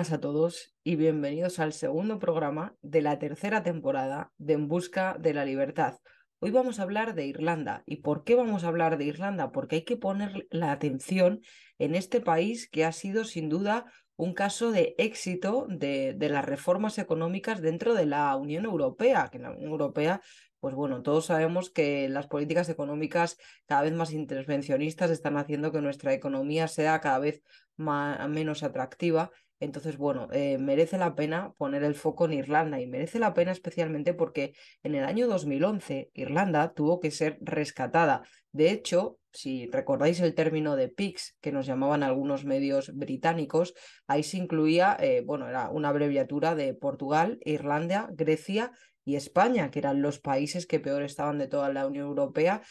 buenas a todos y bienvenidos al segundo programa de la tercera temporada de En Busca de la Libertad. Hoy vamos a hablar de Irlanda. ¿Y por qué vamos a hablar de Irlanda? Porque hay que poner la atención en este país que ha sido sin duda un caso de éxito de, las reformas económicas dentro de la Unión Europea, que en la Unión Europea pues bueno, todos sabemos que las políticas económicas cada vez más intervencionistas están haciendo que nuestra economía sea cada vez menos atractiva. Entonces, bueno, eh, merece la pena poner el foco en Irlanda y merece la pena especialmente porque en el año 2011 Irlanda tuvo que ser rescatada. De hecho, si recordáis el término de PIX, que nos llamaban algunos medios británicos, ahí se incluía, eh, bueno, era una abreviatura de Portugal, Irlanda, Grecia y España, que eran los países que peor estaban de toda la Unión Europea.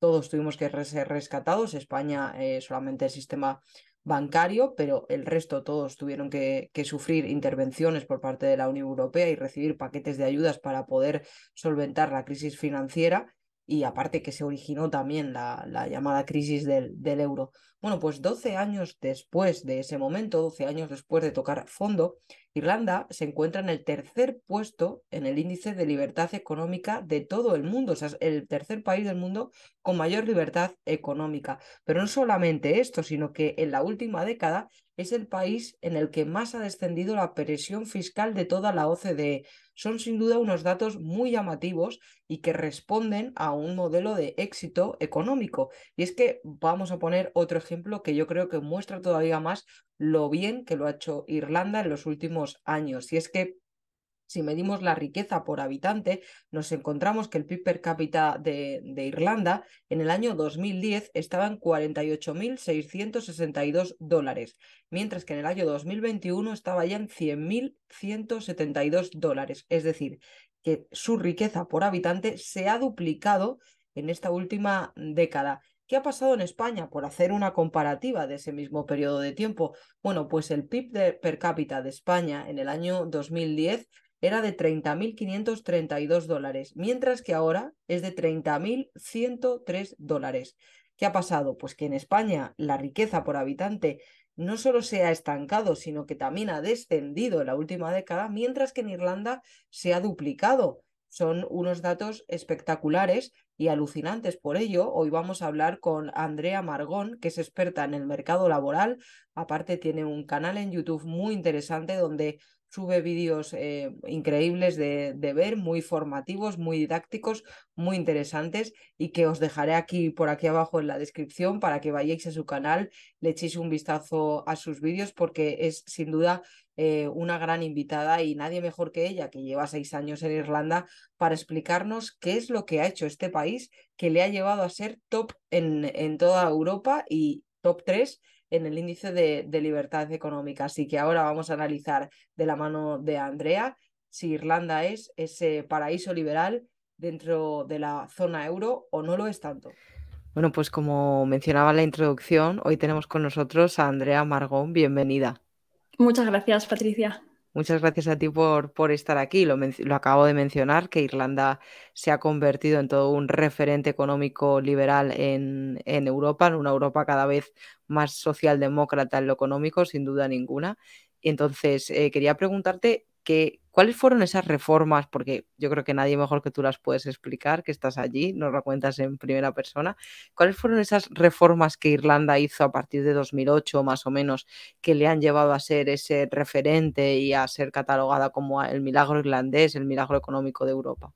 Todos tuvimos que ser rescatados. España eh, solamente el sistema bancario, pero el resto todos tuvieron que, sufrir intervenciones por parte de la Unión Europea y recibir paquetes de ayudas para poder solventar la crisis financiera y aparte que se originó también la, la llamada crisis del, del, euro. Bueno, pues 12 años después de ese momento, 12 años después de tocar fondo, Irlanda se encuentra en el tercer puesto en el índice de libertad económica de todo el mundo, o sea, es el tercer país del mundo con mayor libertad económica. Pero no solamente esto, sino que en la última década es el país en el que más ha descendido la presión fiscal de toda la OCDE. Son sin duda unos datos muy llamativos y que responden a un modelo de éxito económico. Y es que vamos a poner otro ejemplo que yo creo que muestra todavía más lo bien que lo ha hecho Irlanda en los últimos años. Y es que si medimos la riqueza por habitante, nos encontramos que el PIB per cápita de, Irlanda en el año 2010 estaba en 48.662 dólares, mientras que en el año 2021 estaba ya en 100.172 dólares. Es decir, que su riqueza por habitante se ha duplicado en esta última década. ¿Qué ha pasado en España? Por hacer una comparativa de ese mismo periodo de tiempo. Bueno, pues el PIB per cápita de España en el año 2010 era de 30.532 dólares, mientras que ahora es de 30.103 dólares. ¿Qué ha pasado? Pues que en España la riqueza por habitante no solo se ha estancado, sino que también ha descendido en la última década, mientras que en Irlanda se ha duplicado. Son unos datos espectaculares y alucinantes. Por ello, hoy vamos a hablar con Andrea Margón, que es experta en el mercado laboral. Aparte, tiene un canal en YouTube muy interesante donde sube vídeos eh, increíbles de, de, ver, muy formativos, muy didácticos, muy interesantes y que os dejaré aquí por aquí abajo en la descripción para que vayáis a su canal, le echéis un vistazo a sus vídeos porque es sin duda eh, una gran invitada y nadie mejor que ella, que lleva seis años en Irlanda, para explicarnos qué es lo que ha hecho este país que le ha llevado a ser top en, en toda Europa y top 3 en el índice de, de, libertad económica. Así que ahora vamos a analizar de la mano de Andrea si Irlanda es ese paraíso liberal dentro de la zona euro o no lo es tanto. Bueno, pues como mencionaba en la introducción, hoy tenemos con nosotros a Andrea Margón. Bienvenida. Muchas gracias, Patricia. Muchas gracias a ti por, por estar aquí. Lo, acabo de mencionar, que Irlanda se ha convertido en todo un referente económico liberal en, en Europa, en una Europa cada vez más socialdemócrata en lo económico, sin duda ninguna. Entonces, eh, quería preguntarte que, cuáles fueron esas reformas, porque yo creo que nadie mejor que tú las puedes explicar, que estás allí, nos lo cuentas en primera persona. ¿Cuáles fueron esas reformas que Irlanda hizo a partir de 2008 más o menos que le han llevado a ser ese referente y a ser catalogada como el milagro irlandés, el milagro económico de Europa?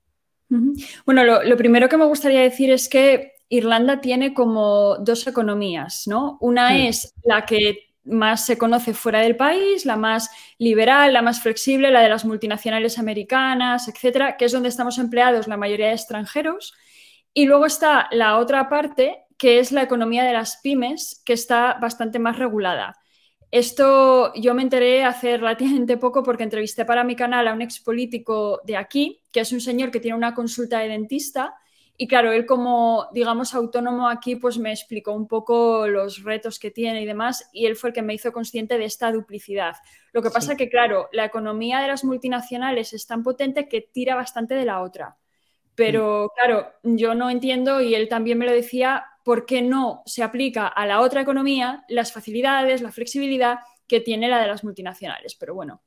Bueno, lo, lo primero que me gustaría decir es que Irlanda tiene como dos economías, ¿no? Una sí. es la que más se conoce fuera del país, la más liberal, la más flexible, la de las multinacionales americanas, etcétera, que es donde estamos empleados la mayoría de extranjeros. Y luego está la otra parte, que es la economía de las pymes, que está bastante más regulada. Esto yo me enteré hace relativamente poco porque entrevisté para mi canal a un expolítico de aquí, que es un señor que tiene una consulta de dentista y claro, él como, digamos, autónomo aquí, pues me explicó un poco los retos que tiene y demás, y él fue el que me hizo consciente de esta duplicidad. Lo que pasa sí. que, claro, la economía de las multinacionales es tan potente que tira bastante de la otra. Pero, claro, yo no entiendo, y él también me lo decía, por qué no se aplica a la otra economía las facilidades, la flexibilidad que tiene la de las multinacionales. Pero bueno,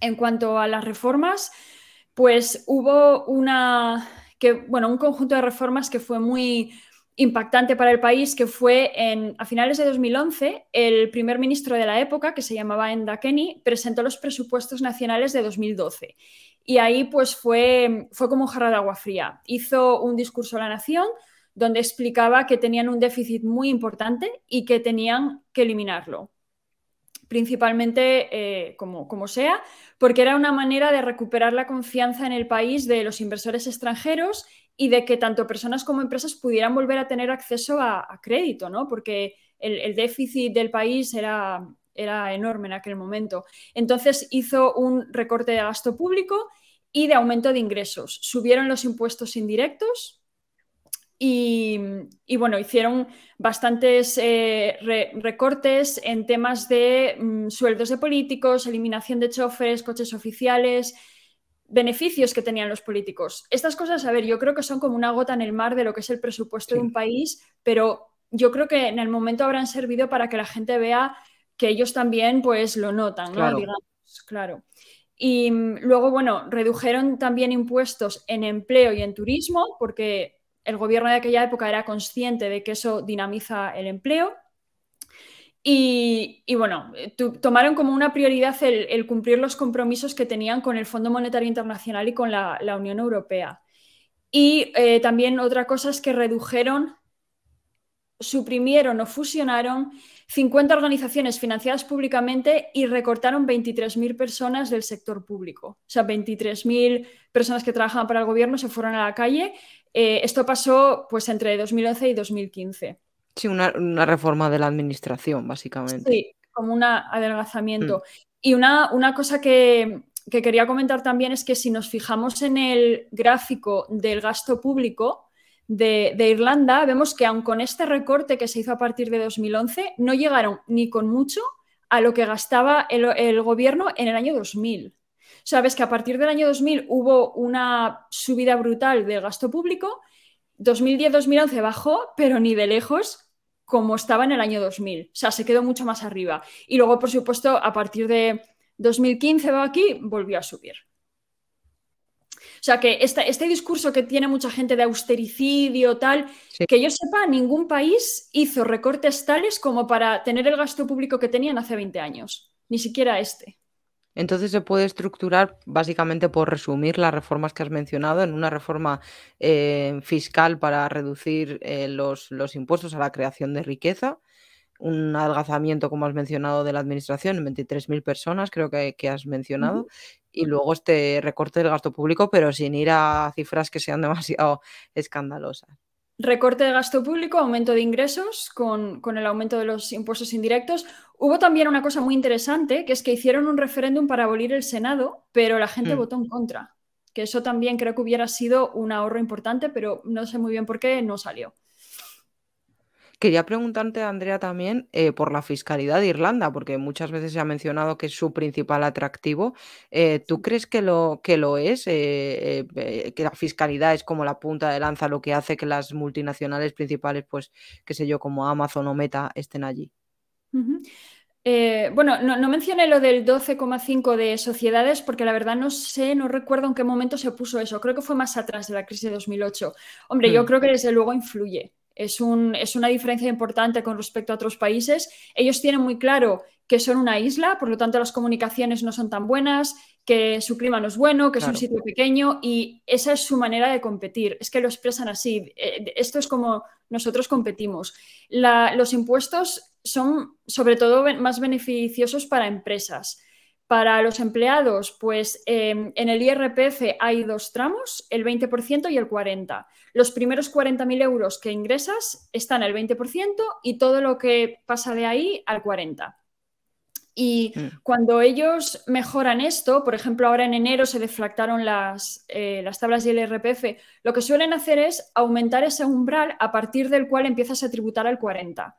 en cuanto a las reformas, pues hubo una, que, bueno, un conjunto de reformas que fue muy impactante para el país, que fue en, a finales de 2011, el primer ministro de la época, que se llamaba Enda Kenny, presentó los presupuestos nacionales de 2012. Y ahí pues fue, fue como un de agua fría. Hizo un discurso a la nación donde explicaba que tenían un déficit muy importante y que tenían que eliminarlo principalmente eh, como, como, sea, porque era una manera de recuperar la confianza en el país de los inversores extranjeros y de que tanto personas como empresas pudieran volver a tener acceso a, crédito, ¿no? Porque el, déficit del país era, era enorme en aquel momento. Entonces hizo un recorte de gasto público y de aumento de ingresos. Subieron los impuestos indirectos, y, bueno, hicieron bastantes eh, recortes en temas de mm, sueldos de políticos, eliminación de choferes, coches oficiales, beneficios que tenían los políticos. Estas cosas, a ver, yo creo que son como una gota en el mar de lo que es el presupuesto de un país, pero yo creo que en el momento habrán servido para que la gente vea que ellos también pues lo notan, ¿no? Digamos, claro. Y mm, luego, bueno, redujeron también impuestos en empleo y en turismo, porque el gobierno de aquella época era consciente de que eso dinamiza el empleo. Y, bueno, tomaron como una prioridad el, cumplir los compromisos que tenían con el Fondo Monetario Internacional y con la, Unión Europea. Y eh, también otra cosa es que redujeron, suprimieron o fusionaron 50 organizaciones financiadas públicamente y recortaron 23.000 personas del sector público. O sea, 23.000 personas que trabajaban para el gobierno se fueron a la calle eh, esto pasó pues entre 2011 y 2015. Sí, una, reforma de la administración, básicamente. Sí, como un adelgazamiento. Mm. Y una, una cosa que, quería comentar también es que si nos fijamos en el gráfico del gasto público de, Irlanda, vemos que aun con este recorte que se hizo a partir de 2011, no llegaron ni con mucho a lo que gastaba el, el gobierno en el año 2000. Sabes que a partir del año 2000 hubo una subida brutal del gasto público, 2010-2011 bajó, pero ni de lejos como estaba en el año 2000. O sea, se quedó mucho más arriba. Y luego, por supuesto, a partir de 2015 va aquí, volvió a subir. O sea, que este discurso que tiene mucha gente de austericidio, tal, que yo sepa, ningún país hizo recortes tales como para tener el gasto público que tenían hace 20 años. Ni siquiera este. Entonces se puede estructurar, básicamente por resumir las reformas que has mencionado, en una reforma eh, fiscal para reducir eh, los, impuestos a la creación de riqueza, un adelgazamiento, como has mencionado, de la administración en 23.000 personas, creo que, has mencionado, y luego este recorte del gasto público, pero sin ir a cifras que sean demasiado escandalosas. Recorte de gasto público, aumento de ingresos con, el aumento de los impuestos indirectos. Hubo también una cosa muy interesante, que es que hicieron un referéndum para abolir el Senado, pero la gente mm. votó en contra. Que eso también creo que hubiera sido un ahorro importante, pero no sé muy bien por qué no salió. Quería preguntarte, Andrea, también eh, por la fiscalidad de Irlanda, porque muchas veces se ha mencionado que es su principal atractivo. Eh, ¿Tú crees que lo, que lo es? Eh, que la fiscalidad es como la punta de lanza, lo que hace que las multinacionales principales, pues, qué sé yo, como Amazon o Meta, estén allí. bueno, no, no, mencioné lo del 12,5 de sociedades porque la verdad no sé, no recuerdo en qué momento se puso eso. Creo que fue más atrás de la crisis de 2008. Hombre, yo mm. creo que desde luego influye. Es, una diferencia importante con respecto a otros países. Ellos tienen muy claro que son una isla, por lo tanto las comunicaciones no son tan buenas, que su clima no es bueno, que es un sitio pequeño y esa es su manera de competir. Es que lo expresan así. Eh, esto es como nosotros competimos. los impuestos son sobre todo más beneficiosos para empresas. Para los empleados, pues em, en el IRPF hay dos tramos, el 20% y el 40%. Los primeros 40.000 euros que ingresas están al 20% y todo lo que pasa de ahí al 40%. Y mm. cuando ellos mejoran esto, por ejemplo, ahora en enero se deflactaron las, eh, las tablas del IRPF, lo que suelen hacer es aumentar ese umbral a partir del cual empiezas a tributar al 40%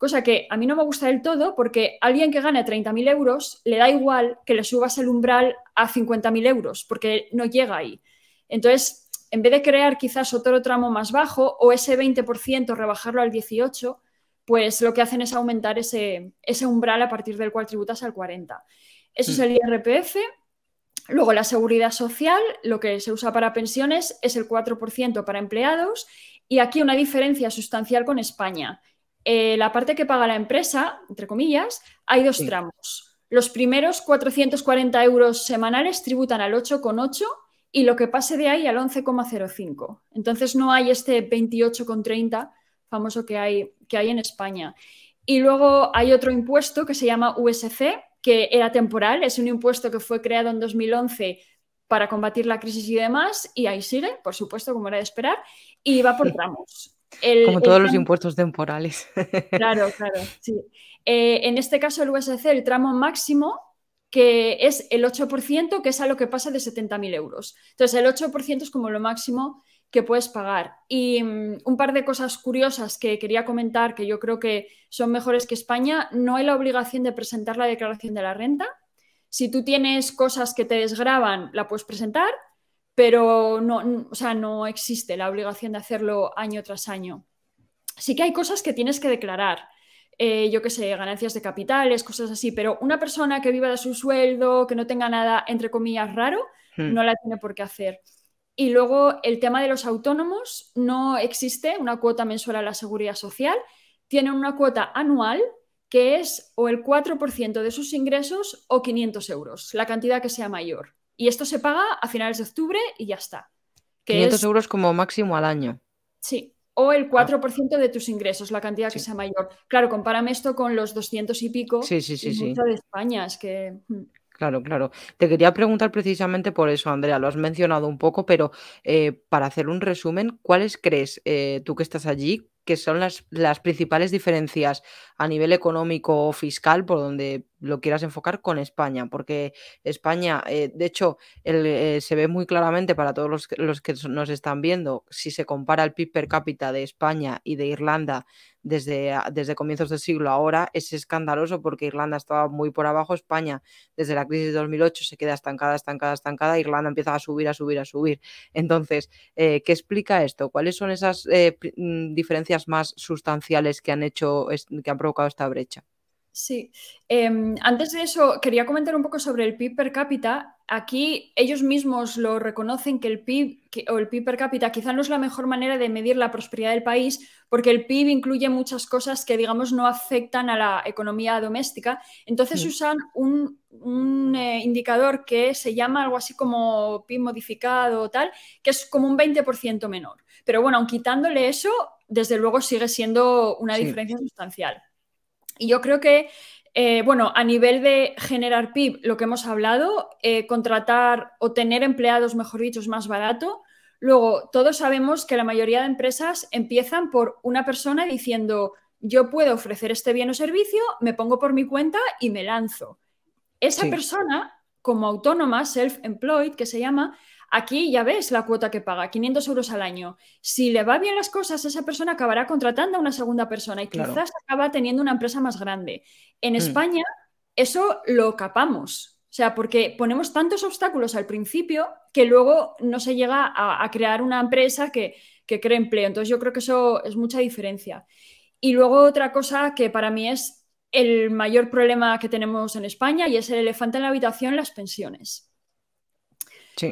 cosa que a mí no me gusta del todo porque alguien que gane 30.000 euros le da igual que le subas el umbral a 50.000 euros porque no llega ahí. Entonces, en vez de crear quizás otro tramo más bajo o ese 20% rebajarlo al 18%, pues lo que hacen es aumentar ese, ese umbral a partir del cual tributas al 40. Eso es Mm. el IRPF. Luego la seguridad social, lo que se usa para pensiones es el 4% para empleados y aquí una diferencia sustancial con España. Eh, la parte que paga la empresa, entre comillas, hay dos Sí. tramos. Los primeros 440 euros semanales tributan al 8,8 y lo que pase de ahí al 11,05. Entonces no hay este 28,30 famoso que hay, que hay en España. Y luego hay otro impuesto que se llama USC, que era temporal, es un impuesto que fue creado en 2011 para combatir la crisis y demás, y ahí sigue, por supuesto, como era de esperar, y va por tramos. El- Como el todos los impuestos temporales. Claro, claro, sí. Eh, en este caso, el USC, el tramo máximo, que es el 8%, que es a lo que pasa de 70.000 euros. Entonces, el 8% es como lo máximo que puedes pagar. Y mm, un par de cosas curiosas que quería comentar, que yo creo que son mejores que España, no hay la obligación de presentar la declaración de la renta. Si tú tienes cosas que te desgraban, la puedes presentar, pero no, o sea, no existe la obligación de hacerlo año tras año. Sí que hay cosas que tienes que declarar. Eh, yo qué sé, ganancias de capitales, cosas así, pero una persona que viva de su sueldo, que no tenga nada, entre comillas, raro, Mm. no la tiene por qué hacer. Y luego el tema de los autónomos, no existe una cuota mensual a la seguridad social, tienen una cuota anual que es o el 4% de sus ingresos o 500 euros, la cantidad que sea mayor. Y esto se paga a finales de octubre y ya está. Que 500 es- euros como máximo al año. Sí, o el 4% de tus ingresos, la cantidad que Sí. sea mayor. Claro, compárame esto con los 200 y pico Sí, sí, sí, sí. de España, es que... mm, Claro, claro. Te quería preguntar precisamente por eso, Andrea, lo has mencionado un poco, pero eh, para hacer un resumen, ¿cuáles crees, eh, tú que estás allí, que son las, las principales diferencias a nivel económico o fiscal, por donde lo quieras enfocar, con España? Porque España, eh, de hecho, eh, se ve muy claramente para todos los, los que nos están viendo, si se compara el PIB per cápita de España y de Irlanda desde, desde comienzos del siglo ahora, es escandaloso porque Irlanda estaba muy por abajo, España desde la crisis de 2008 se queda estancada, estancada, estancada, Irlanda empieza a subir, a subir, a subir. Entonces, eh, ¿qué explica esto? ¿Cuáles son esas mm, diferencias más sustanciales que han hecho, que han provocado esta brecha? Sí. Em, antes de eso, quería comentar un poco sobre el PIB per cápita. Aquí ellos mismos lo reconocen que el PIB que- o el PIB per cápita quizá no es la mejor manera de medir la prosperidad del país porque el PIB incluye muchas cosas que, digamos, no afectan a la economía doméstica. Entonces usan un, un, eh, indicador que se llama algo así como PIB modificado o tal, que es como un 20% menor. Pero bueno, aun quitándole eso, desde luego sigue siendo una Sí. diferencia sustancial. Y yo creo que, eh, bueno, a nivel de generar PIB, lo que hemos hablado, eh, contratar o tener empleados, mejor dicho, es más barato. Luego, todos sabemos que la mayoría de empresas empiezan por una persona diciendo, yo puedo ofrecer este bien o servicio, me pongo por mi cuenta y me lanzo. Esa Sí. persona, como autónoma, self-employed, que se llama, aquí ya ves la cuota que paga, 500 euros al año. Si le va bien las cosas, esa persona acabará contratando a una segunda persona y Claro. quizás acaba teniendo una empresa más grande. En Mm. España, eso lo capamos. O sea, porque ponemos tantos obstáculos al principio que luego no se llega a, a crear una empresa que, que cree empleo. Entonces yo creo que eso es mucha diferencia. Y luego otra cosa que para mí es el mayor problema que tenemos en España y es el elefante en la habitación, las pensiones.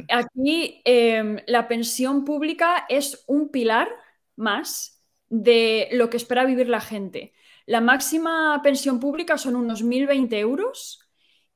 Aquí eh, la pensión pública es un pilar más de lo que espera vivir la gente. La máxima pensión pública son unos 1.020 euros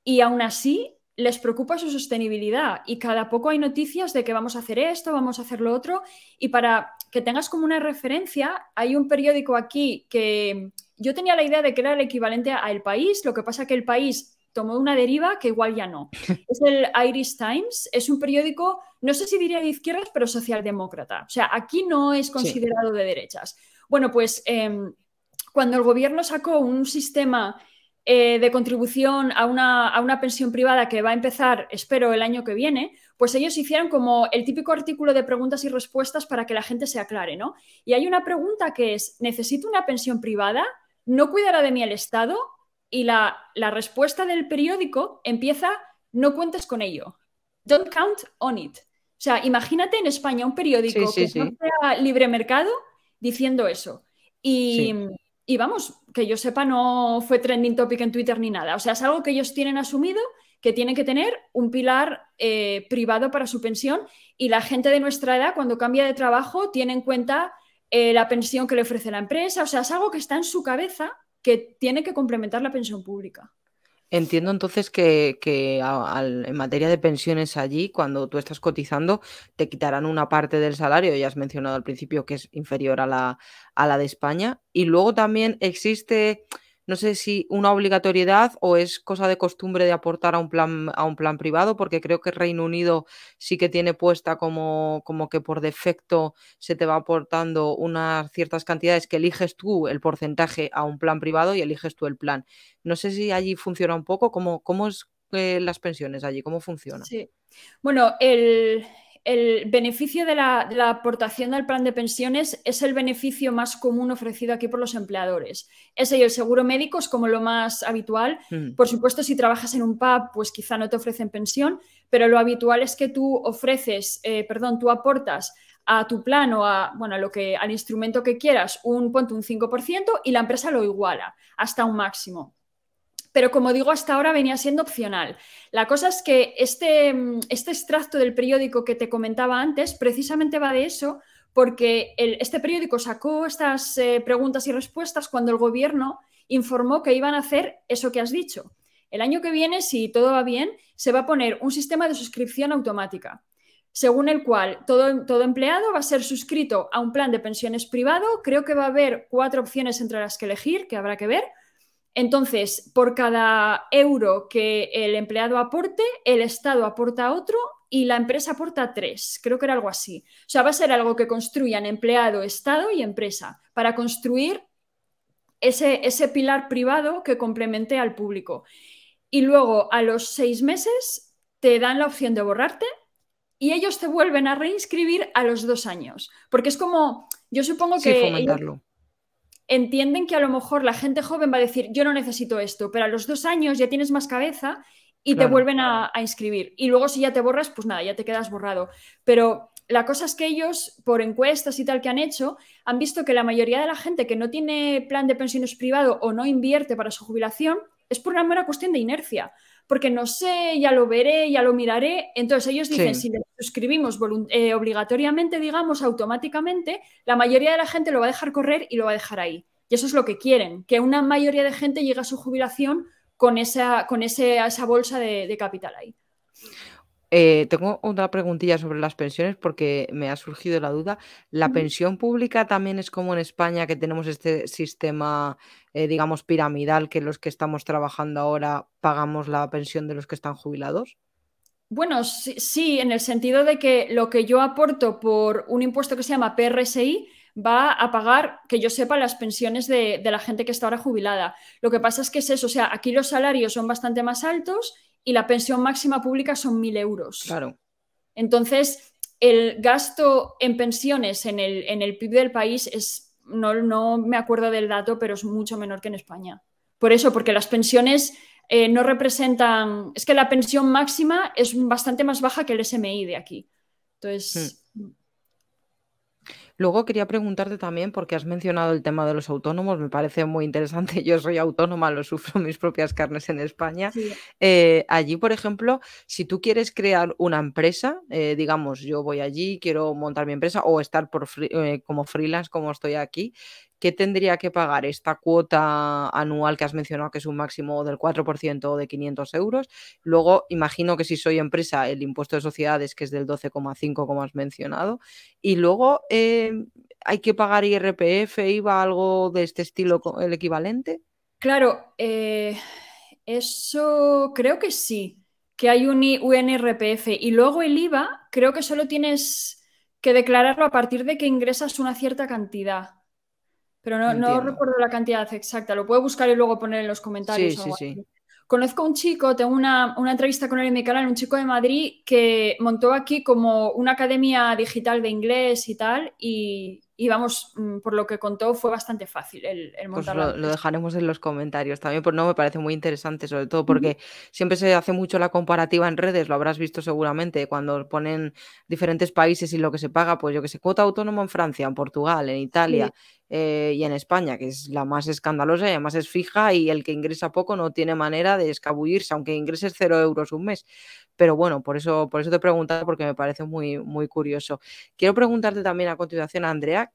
y aún así les preocupa su sostenibilidad. Y cada poco hay noticias de que vamos a hacer esto, vamos a hacer lo otro. Y para que tengas como una referencia, hay un periódico aquí que yo tenía la idea de que era el equivalente a El País, lo que pasa que El País tomó una deriva que igual ya no. Es el Irish Times, es un periódico, no sé si diría de izquierdas, pero socialdemócrata. O sea, aquí no es considerado de derechas. Bueno, pues eh, cuando el gobierno sacó un sistema eh, de contribución a una, a una, pensión privada que va a empezar, espero, el año que viene, pues ellos hicieron como el típico artículo de preguntas y respuestas para que la gente se aclare, ¿no? Y hay una pregunta que es, ¿necesito una pensión privada? ¿No cuidará de mí el Estado? Y la, la respuesta del periódico empieza, no cuentes con ello. Don't count on it. O sea, imagínate en España un periódico sí, sí, que sí. no sea libre mercado diciendo eso. Y, y vamos, que yo sepa, no fue trending topic en Twitter ni nada. O sea, es algo que ellos tienen asumido, que tienen que tener un pilar eh, privado para su pensión y la gente de nuestra edad, cuando cambia de trabajo, tiene en cuenta eh, la pensión que le ofrece la empresa. O sea, es algo que está en su cabeza que tiene que complementar la pensión pública. Entiendo entonces que, en materia de pensiones allí, cuando tú estás cotizando, te quitarán una parte del salario, ya has mencionado al principio que es inferior a la, a la de España, y luego también existe no sé si una obligatoriedad o es cosa de costumbre de aportar a un plan, a un plan privado, porque creo que Reino Unido sí que tiene puesta como, como que por defecto se te va aportando unas ciertas cantidades que eliges tú el porcentaje a un plan privado y eliges tú el plan. No sé si allí funciona un poco, ¿cómo, cómo es eh, las pensiones allí? ¿Cómo funciona? Sí. Bueno, el, el beneficio de la, aportación al plan de pensiones es el beneficio más común ofrecido aquí por los empleadores. Ese y el seguro médico es como lo más habitual. Mm. Por supuesto, si trabajas en un pub, pues quizá no te ofrecen pensión, pero lo habitual es que tú ofreces, eh, perdón, tú aportas a tu plan o a, bueno, lo que, al instrumento que quieras un, punto un 5% y la empresa lo iguala hasta un máximo pero como digo, hasta ahora venía siendo opcional. La cosa es que este, este extracto del periódico que te comentaba antes precisamente va de eso, porque este periódico sacó estas eh, preguntas y respuestas cuando el gobierno informó que iban a hacer eso que has dicho. El año que viene, si todo va bien, se va a poner un sistema de suscripción automática, según el cual todo, todo empleado va a ser suscrito a un plan de pensiones privado. Creo que va a haber cuatro opciones entre las que elegir, que habrá que ver entonces, por cada euro que el empleado aporte, el Estado aporta otro y la empresa aporta tres. Creo que era algo así. O sea, va a ser algo que construyan empleado, Estado y empresa para construir ese, ese pilar privado que complemente al público. Y luego, a los seis meses, te dan la opción de borrarte y ellos te vuelven a reinscribir a los dos años. Porque es como, yo supongo que entienden que a lo mejor la gente joven va a decir, yo no necesito esto, pero a los dos años ya tienes más cabeza y te vuelven a, inscribir. Y luego si ya te borras, pues nada, ya te quedas borrado. Pero la cosa es que ellos, por encuestas y tal que han hecho, han visto que la mayoría de la gente que no tiene plan de pensiones privado o no invierte para su jubilación es por una mera cuestión de inercia. Porque no sé, ya lo veré, ya lo miraré. Entonces ellos dicen, si le suscribimos eh, obligatoriamente, digamos, automáticamente, la mayoría de la gente lo va a dejar correr y lo va a dejar ahí. Y eso es lo que quieren, que una mayoría de gente llegue a su jubilación con esa, con esa bolsa de, capital ahí. Eh, tengo otra preguntilla sobre las pensiones porque me ha surgido la duda. ¿La pensión pública también es como en España que tenemos este sistema, eh, digamos, piramidal, que los que estamos trabajando ahora pagamos la pensión de los que están jubilados? Bueno, sí, en el sentido de que lo que yo aporto por un impuesto que se llama PRSI va a pagar, que yo sepa, las pensiones de, la gente que está ahora jubilada. Lo que pasa es que es eso, o sea, aquí los salarios son bastante más altos y la pensión máxima pública son mil euros. Claro. Entonces, el gasto en pensiones en el, en el PIB del país es, no, no me acuerdo del dato, pero es mucho menor que en España. Por eso, porque las pensiones eh, no representan, es que la pensión máxima es bastante más baja que el SMI de aquí. Entonces... Hmm. Luego quería preguntarte también, porque has mencionado el tema de los autónomos, me parece muy interesante. Yo soy autónoma, lo sufro mis propias carnes en España. Eh, allí, por ejemplo, si tú quieres crear una empresa, eh, digamos, yo voy allí, quiero montar mi empresa o estar por como freelance, como estoy aquí, ¿qué tendría que pagar esta cuota anual que has mencionado, que es un máximo del 4% o de 500 euros? Luego, imagino que si soy empresa, el impuesto de sociedades, que es del 12,5, como has mencionado. Y luego, em, ¿hay que pagar IRPF, IVA, algo de este estilo, el equivalente? Claro, eh, eso creo que sí, que hay un UNRPF. Y luego el IVA, creo que solo tienes que declararlo a partir de que ingresas una cierta cantidad. Pero no, recuerdo la cantidad exacta. Lo puedo buscar y luego poner en los comentarios. Sí, sí, sí. Conozco a un chico, tengo una, entrevista con él en mi canal, un chico de Madrid que montó aquí como una academia digital de inglés y tal, y, y vamos, mm, por lo que contó, fue bastante fácil el, el pues lo, dejaremos en los comentarios también, pues no me parece muy interesante, sobre todo porque siempre se hace mucho la comparativa en redes, lo habrás visto seguramente, cuando ponen diferentes países y lo que se paga, pues yo que sé, cuota autónoma en Francia, en Portugal, en Italia. Eh, y en España, que es la más escandalosa y además es fija y el que ingresa poco no tiene manera de escabullirse, aunque ingreses cero euros un mes. Pero bueno, por eso, por eso te he preguntado, porque me parece muy, muy curioso. Quiero preguntarte también a continuación, Andrea,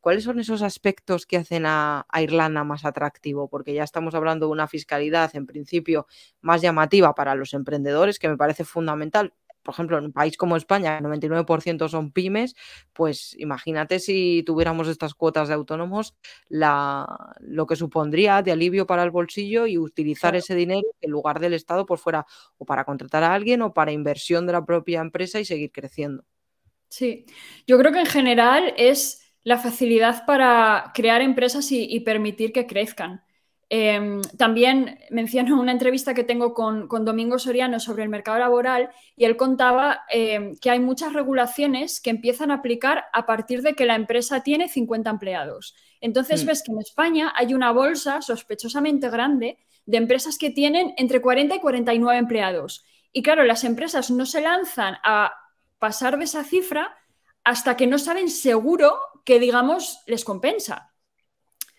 ¿cuáles son esos aspectos que hacen a, Irlanda más atractivo? Porque ya estamos hablando de una fiscalidad, en principio, más llamativa para los emprendedores, que me parece fundamental por ejemplo, en un país como España, el 99% son pymes, pues imagínate si tuviéramos estas cuotas de autónomos, la, lo que supondría de alivio para el bolsillo y utilizar ese dinero en lugar del Estado por fuera o para contratar a alguien o para inversión de la propia empresa y seguir creciendo. Sí, yo creo que en general es la facilidad para crear empresas y permitir que crezcan. Em, también menciono una entrevista que tengo con, Domingo Soriano sobre el mercado laboral y él contaba em, que hay muchas regulaciones que empiezan a aplicar a partir de que la empresa tiene 50 empleados. Entonces mm. ves que en España hay una bolsa sospechosamente grande de empresas que tienen entre 40 y 49 empleados. Y claro, las empresas no se lanzan a pasar de esa cifra hasta que no saben seguro que, digamos, les compensa.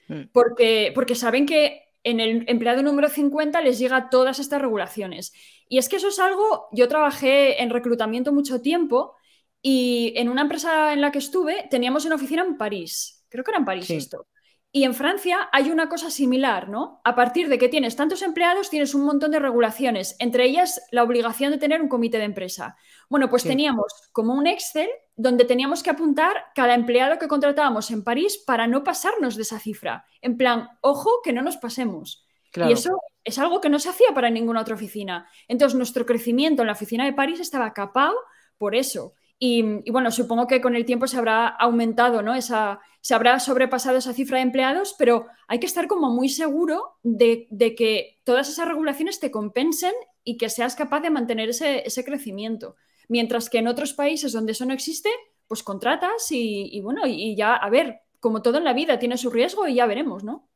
Mm. Porque, porque saben que en el empleado número 50 les llega todas estas regulaciones. Y es que eso es algo, yo trabajé en reclutamiento mucho tiempo y en una empresa en la que estuve teníamos una oficina en París, creo que era en París esto. Y en Francia hay una cosa similar, ¿no? A partir de que tienes tantos empleados, tienes un montón de regulaciones, entre ellas la obligación de tener un comité de empresa. Bueno, pues teníamos como un Excel donde teníamos que apuntar cada empleado que contratábamos en París para no pasarnos de esa cifra. En plan, ojo, que no nos pasemos. Y eso es algo que no se hacía para ninguna otra oficina. Entonces, nuestro crecimiento en la oficina de París estaba capado por eso. Y, bueno, supongo que con el tiempo se habrá aumentado, ¿no? Esa, se habrá sobrepasado esa cifra de empleados, pero hay que estar como muy seguro de, que todas esas regulaciones te compensen y que seas capaz de mantener ese, crecimiento. Mientras que en otros países donde eso no existe, pues contratas y, y bueno, y ya, a ver, como todo en la vida tiene su riesgo y ya veremos, ¿no?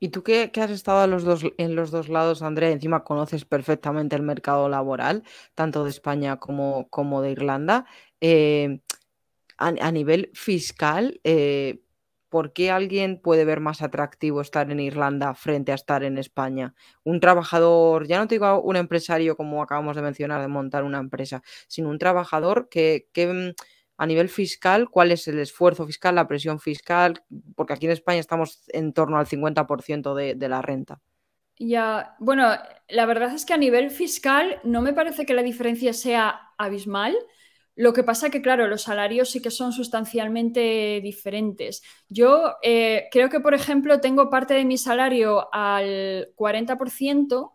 Y tú que, has estado los dos, en los dos lados, Andrea, encima conoces perfectamente el mercado laboral, tanto de España como, como de Irlanda, eh, a, nivel fiscal, eh, ¿por qué alguien puede ver más atractivo estar en Irlanda frente a estar en España? Un trabajador, ya no te digo un empresario como acabamos de mencionar, de montar una empresa, sino un trabajador que, que a nivel fiscal, cuál es el esfuerzo fiscal, la presión fiscal, porque aquí en España estamos en torno al 50% de, de la renta. Ya, bueno, la verdad es que a nivel fiscal no me parece que la diferencia sea abismal. Lo que pasa que, claro, los salarios sí que son sustancialmente diferentes. Yo eh, creo que, por ejemplo, tengo parte de mi salario al 40%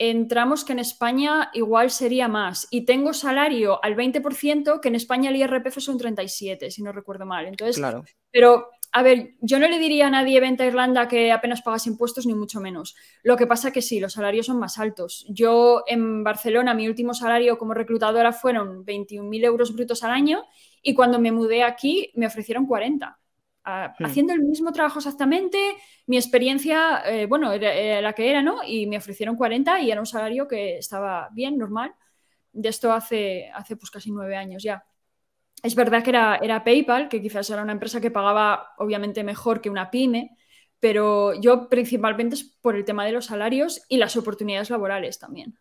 entramos que en España igual sería más. Y tengo salario al 20%, que en España el IRPF son 37, si no recuerdo mal. Entonces, claro. pero a ver, yo no le diría a nadie venta a Irlanda que apenas pagas impuestos, ni mucho menos. Lo que pasa que sí, los salarios son más altos. Yo en Barcelona, mi último salario como reclutadora fueron 21.000 euros brutos al año y cuando me mudé aquí me ofrecieron 40. Hmm. haciendo el mismo trabajo exactamente, mi experiencia, eh, bueno, era, la que era, ¿no? Y me ofrecieron 40 y era un salario que estaba bien, normal. De esto hace, hace pues casi nueve años ya. Es verdad que era, era PayPal, que quizás era una empresa que pagaba obviamente mejor que una pyme, pero yo principalmente es por el tema de los salarios y las oportunidades laborales también.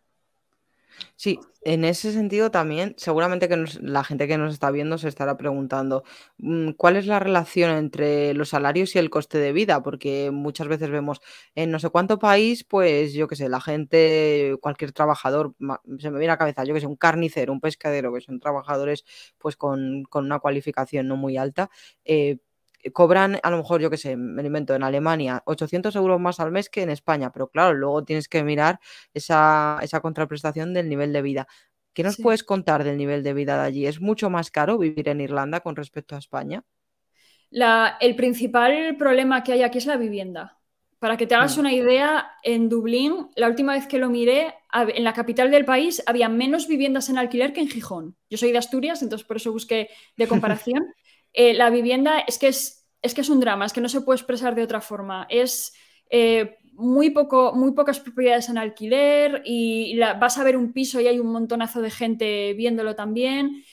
Sí, en ese sentido también, seguramente que la gente que nos está viendo se estará preguntando, mm, ¿cuál es la relación entre los salarios y el coste de vida? Porque muchas veces vemos en no sé cuánto país, pues yo qué sé, la gente, cualquier trabajador, se me viene a la cabeza, yo que sé, un carnicero, un pescadero, que son trabajadores pues con, con una cualificación no muy alta, eh, cobran a lo mejor, yo qué sé, me invento, en Alemania 800 euros más al mes que en España, pero claro, luego tienes que mirar esa, contraprestación del nivel de vida. ¿Qué nos puedes contar del nivel de vida de allí? ¿Es mucho más caro vivir en Irlanda con respecto a España? el principal problema que hay aquí es la vivienda. Para que te hagas una idea, en Dublín, la última vez que lo miré, en la capital del país había menos viviendas en alquiler que en Gijón. Yo soy de Asturias, entonces por eso busqué de comparación. eh, la vivienda es que es, es que es un drama, es que no se puede expresar de otra forma. Es eh, muy, poco, muy pocas propiedades en alquiler y vas a ver un piso y hay un montonazo de gente viéndolo también.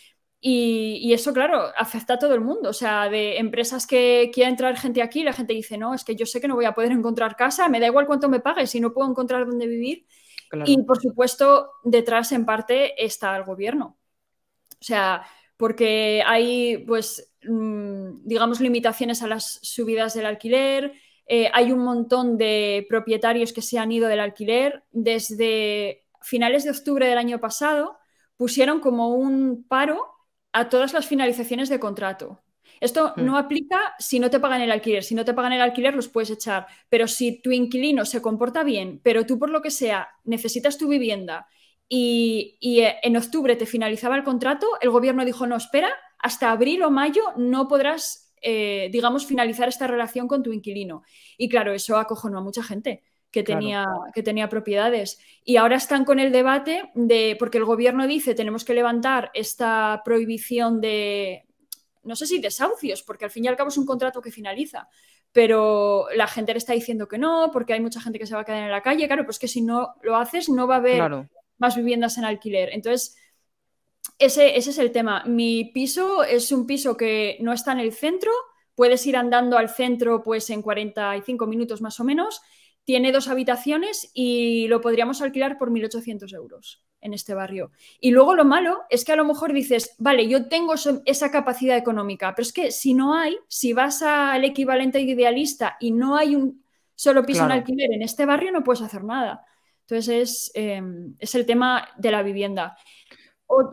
Y, eso, claro, afecta a todo el mundo. O sea, de empresas que quieren entrar gente aquí, la gente dice, no, es que yo sé que no voy a poder encontrar casa, me da igual cuánto me pague si no puedo encontrar dónde vivir. Y por supuesto, detrás en parte está el gobierno. O sea, porque hay, pues, digamos, limitaciones a las subidas del alquiler, eh, hay un montón de propietarios que se han ido del alquiler. Desde finales de octubre del año pasado pusieron como un paro a todas las finalizaciones de contrato. Esto hmm. no aplica si no te pagan el alquiler. Si no te pagan el alquiler, los puedes echar. Pero si tu inquilino se comporta bien, pero tú por lo que sea necesitas tu vivienda y, eh, en octubre te finalizaba el contrato, el gobierno dijo, no, espera, hasta abril o mayo no podrás, eh, digamos, finalizar esta relación con tu inquilino. Y claro, eso acojonó a mucha gente. Que tenía, que tenía propiedades. Y ahora están con el debate de, porque el gobierno dice tenemos que levantar esta prohibición de, no sé si desahucios, porque al fin y al cabo es un contrato que finaliza, pero la gente le está diciendo que no, porque hay mucha gente que se va a quedar en la calle, claro, pues que si no lo haces no va a haber más viviendas en alquiler. Entonces, ese, ese es el tema. Mi piso es un piso que no está en el centro, puedes ir andando al centro pues en 45 minutos más o menos, tiene dos habitaciones y lo podríamos alquilar por 1.800 euros en este barrio. Y luego lo malo es que a lo mejor dices, vale, yo tengo esa capacidad económica, pero es que si no hay, si vas al equivalente idealista y no hay un solo piso en alquiler en este barrio, no puedes hacer nada. Entonces es, em, el tema de la vivienda.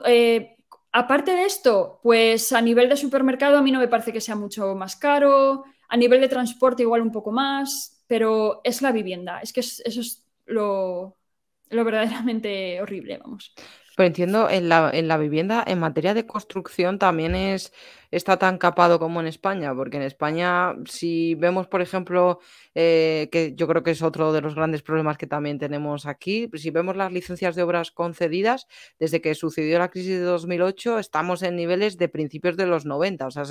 Eh, aparte de esto, pues a nivel de supermercado a mí no me parece que sea mucho más caro, a nivel de transporte igual un poco más, pero es la vivienda. Es que eso es lo, lo verdaderamente horrible, vamos. Pero entiendo, en la, en la vivienda, en materia de construcción, también es, está tan capado como en España, porque en España, si vemos, por ejemplo, eh, que yo creo que es otro de los grandes problemas que también tenemos aquí, si vemos las licencias de obras concedidas, desde que sucedió la crisis de 2008, estamos en niveles de principios de los 90, o sea,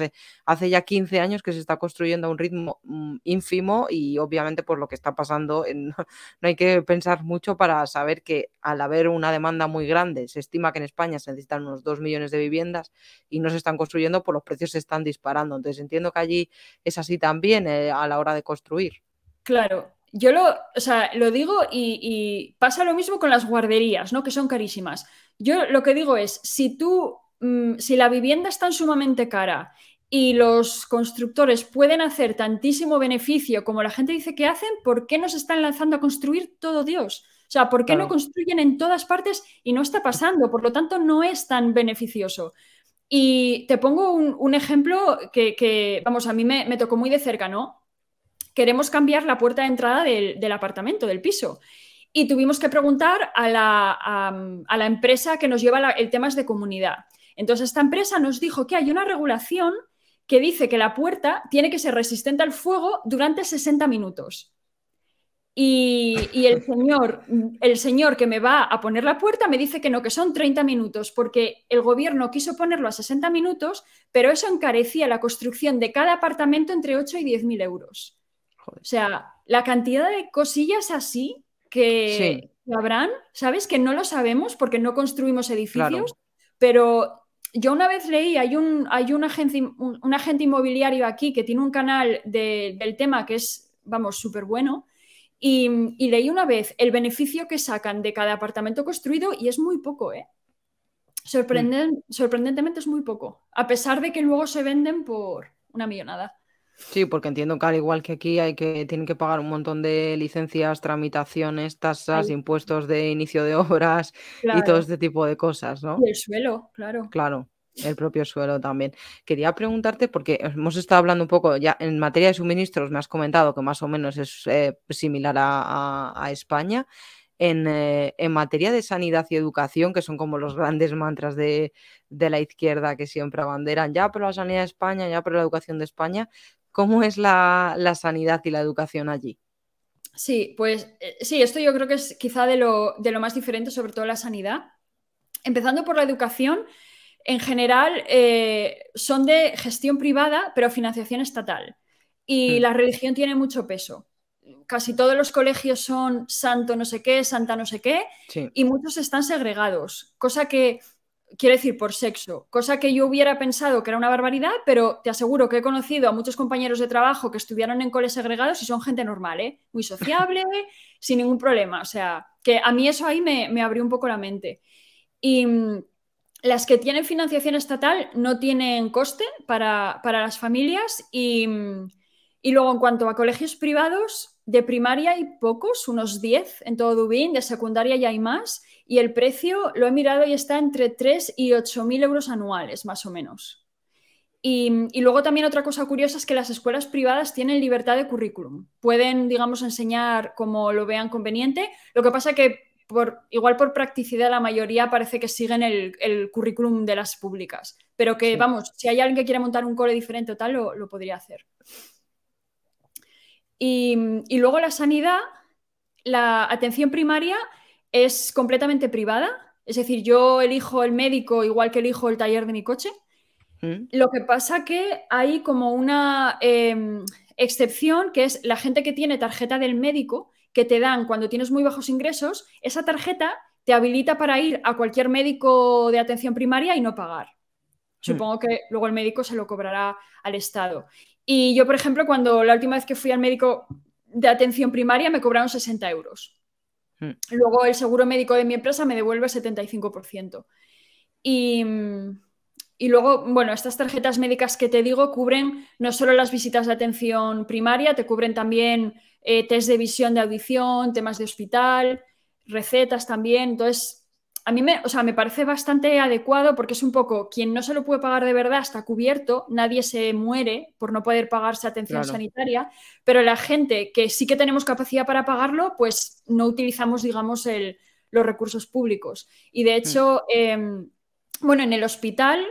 hace ya 15 años que se está construyendo a un ritmo mm, ínfimo y obviamente por lo que está pasando, no hay que pensar mucho para saber que al haber una demanda muy grande, se estima que en España se necesitan unos 2 millones de viviendas y no se están construyendo, pues los precios se están disparando. Entonces entiendo que allí es así también eh, a la hora de construir. Claro, yo lo, lo digo y, pasa lo mismo con las guarderías, ¿no? Que son carísimas. Yo lo que digo es, si tú, mm, si la vivienda es tan sumamente cara y los constructores pueden hacer tantísimo beneficio como la gente dice que hacen, ¿por qué nos están lanzando a construir todo Dios? O sea, ¿por qué no construyen en todas partes y no está pasando? Por lo tanto, no es tan beneficioso. Y te pongo un, ejemplo que, vamos, a mí me, tocó muy de cerca, ¿no? Queremos cambiar la puerta de entrada del, apartamento, del piso. Y tuvimos que preguntar a la, empresa que nos lleva el tema de comunidad. Entonces, esta empresa nos dijo que hay una regulación que dice que la puerta tiene que ser resistente al fuego durante 60 minutos. Y, el, señor, el señor que me va a poner la puerta me dice que no, que son 30 minutos, porque el gobierno quiso ponerlo a 60 minutos, pero eso encarecía la construcción de cada apartamento entre 8 y 10 mil euros. O sea, la cantidad de cosillas así que habrán, ¿sabes? Que no lo sabemos porque no construimos edificios, pero yo una vez leí, hay un, hay un, agente, un, agente inmobiliario aquí que tiene un canal del tema que es, vamos, súper bueno y, leí una vez el beneficio que sacan de cada apartamento construido y es muy poco, ¿eh? Sorprendentemente es muy poco, a pesar de que luego se venden por una millonada. Sí, porque entiendo que al igual que aquí hay que, tienen que pagar un montón de licencias, tramitaciones, tasas, impuestos de inicio de obras y todo este tipo de cosas, ¿no? Y el suelo, claro. Claro el propio suelo también. Quería preguntarte, porque hemos estado hablando un poco ya en materia de suministros, me has comentado que más o menos es eh, similar a, España. Eh, en, materia de sanidad y educación, que son como los grandes mantras de, la izquierda que siempre abanderan, ya por la sanidad de España, ya por la educación de España, ¿cómo es la, sanidad y la educación allí? Sí, pues eh, sí, esto yo creo que es quizá de lo, de lo más diferente, sobre todo la sanidad. Empezando por la educación, en general eh, son de gestión privada, pero financiación estatal. Y Mm. la religión tiene mucho peso. Casi todos los colegios son santo no sé qué, santa no sé qué, Sí. y muchos están segregados, cosa que, quiero decir, por sexo, cosa que yo hubiera pensado que era una barbaridad, pero te aseguro que he conocido a muchos compañeros de trabajo que estuvieron en coles segregados y son gente normal, ¿eh? muy sociable, sin ningún problema. O sea, que a mí eso ahí me, me abrió un poco la mente. Y mm, las que tienen financiación estatal no tienen coste para, para las familias y, y luego en cuanto a colegios privados, de primaria hay pocos, unos 10 en todo Dubín, de secundaria ya hay más y el precio lo he mirado y está entre 3 y 8 mil euros anuales, más o menos. Y, y, luego también otra cosa curiosa es que las escuelas privadas tienen libertad de currículum. Pueden, digamos, enseñar como lo vean conveniente. Lo que pasa que por, igual por practicidad la mayoría parece que siguen el, el currículum de las públicas. Pero que, sí. vamos, si hay alguien que quiera montar un cole diferente o tal, lo, lo podría hacer. Y, y, luego la sanidad, la atención primaria es completamente privada. Es decir, yo elijo el médico igual que elijo el taller de mi coche. ¿Mm? Lo que pasa que hay como una eh, excepción que es la gente que tiene tarjeta del médico que te dan cuando tienes muy bajos ingresos, esa tarjeta te habilita para ir a cualquier médico de atención primaria y no pagar. Supongo que luego el médico se lo cobrará al Estado. Y yo, por ejemplo, cuando la última vez que fui al médico de atención primaria me cobraron 60 euros. Mm. Luego el seguro médico de mi empresa me devuelve el 75%. Y, y luego, bueno, estas tarjetas médicas que te digo cubren no solo las visitas de atención primaria, te cubren también eh, test de visión, de audición, temas de hospital, recetas también. Entonces, a mí me, o sea, me parece bastante adecuado porque es un poco quien no se lo puede pagar de verdad está cubierto, nadie se muere por no poder pagarse atención Claro. sanitaria, pero la gente que sí que tenemos capacidad para pagarlo, pues no utilizamos, digamos, el- los recursos públicos. Y de hecho, eh, bueno, en el hospital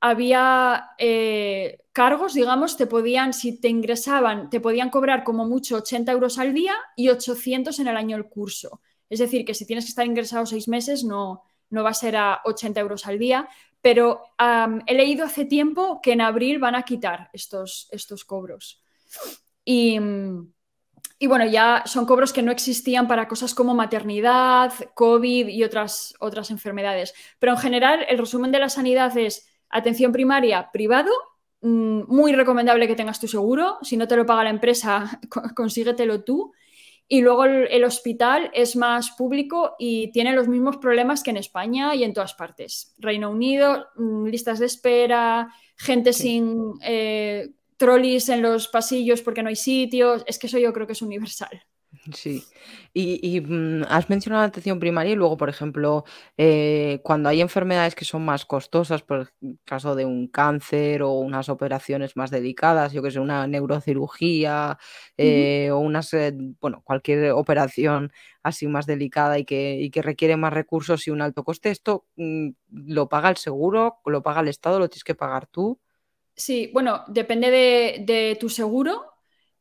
había eh, cargos, digamos, te podían, si te ingresaban, te podían cobrar como mucho 80 euros al día y 800 en el año del curso. Es decir, que si tienes que estar ingresado seis meses, no, no va a ser a 80 euros al día. Pero he leído hace tiempo que en abril van a quitar estos, estos cobros. Y, y bueno, ya son cobros que no existían para cosas como maternidad, COVID y otras, otras enfermedades. Pero en general, el resumen de la sanidad es atención primaria privado, muy recomendable que tengas tu seguro. Si no te lo paga la empresa, co- consíguetelo tú. Y luego el, hospital es más público y tiene los mismos problemas que en España y en todas partes. Reino Unido, mm, listas de espera, gente Sí. sin eh, trolleys en los pasillos porque no hay sitios. Es que eso yo creo que es universal. Sí. Y, y, mm, has mencionado la atención primaria y luego, por ejemplo, eh, cuando hay enfermedades que son más costosas, por el caso de un cáncer o unas operaciones más delicadas, yo que sé, una neurocirugía eh, o unas, eh, bueno, cualquier operación así más delicada y que, y que requiere más recursos y un alto coste, ¿esto mm, lo paga el seguro, lo paga el Estado, lo tienes que pagar tú? Sí, bueno, depende de, de tu seguro,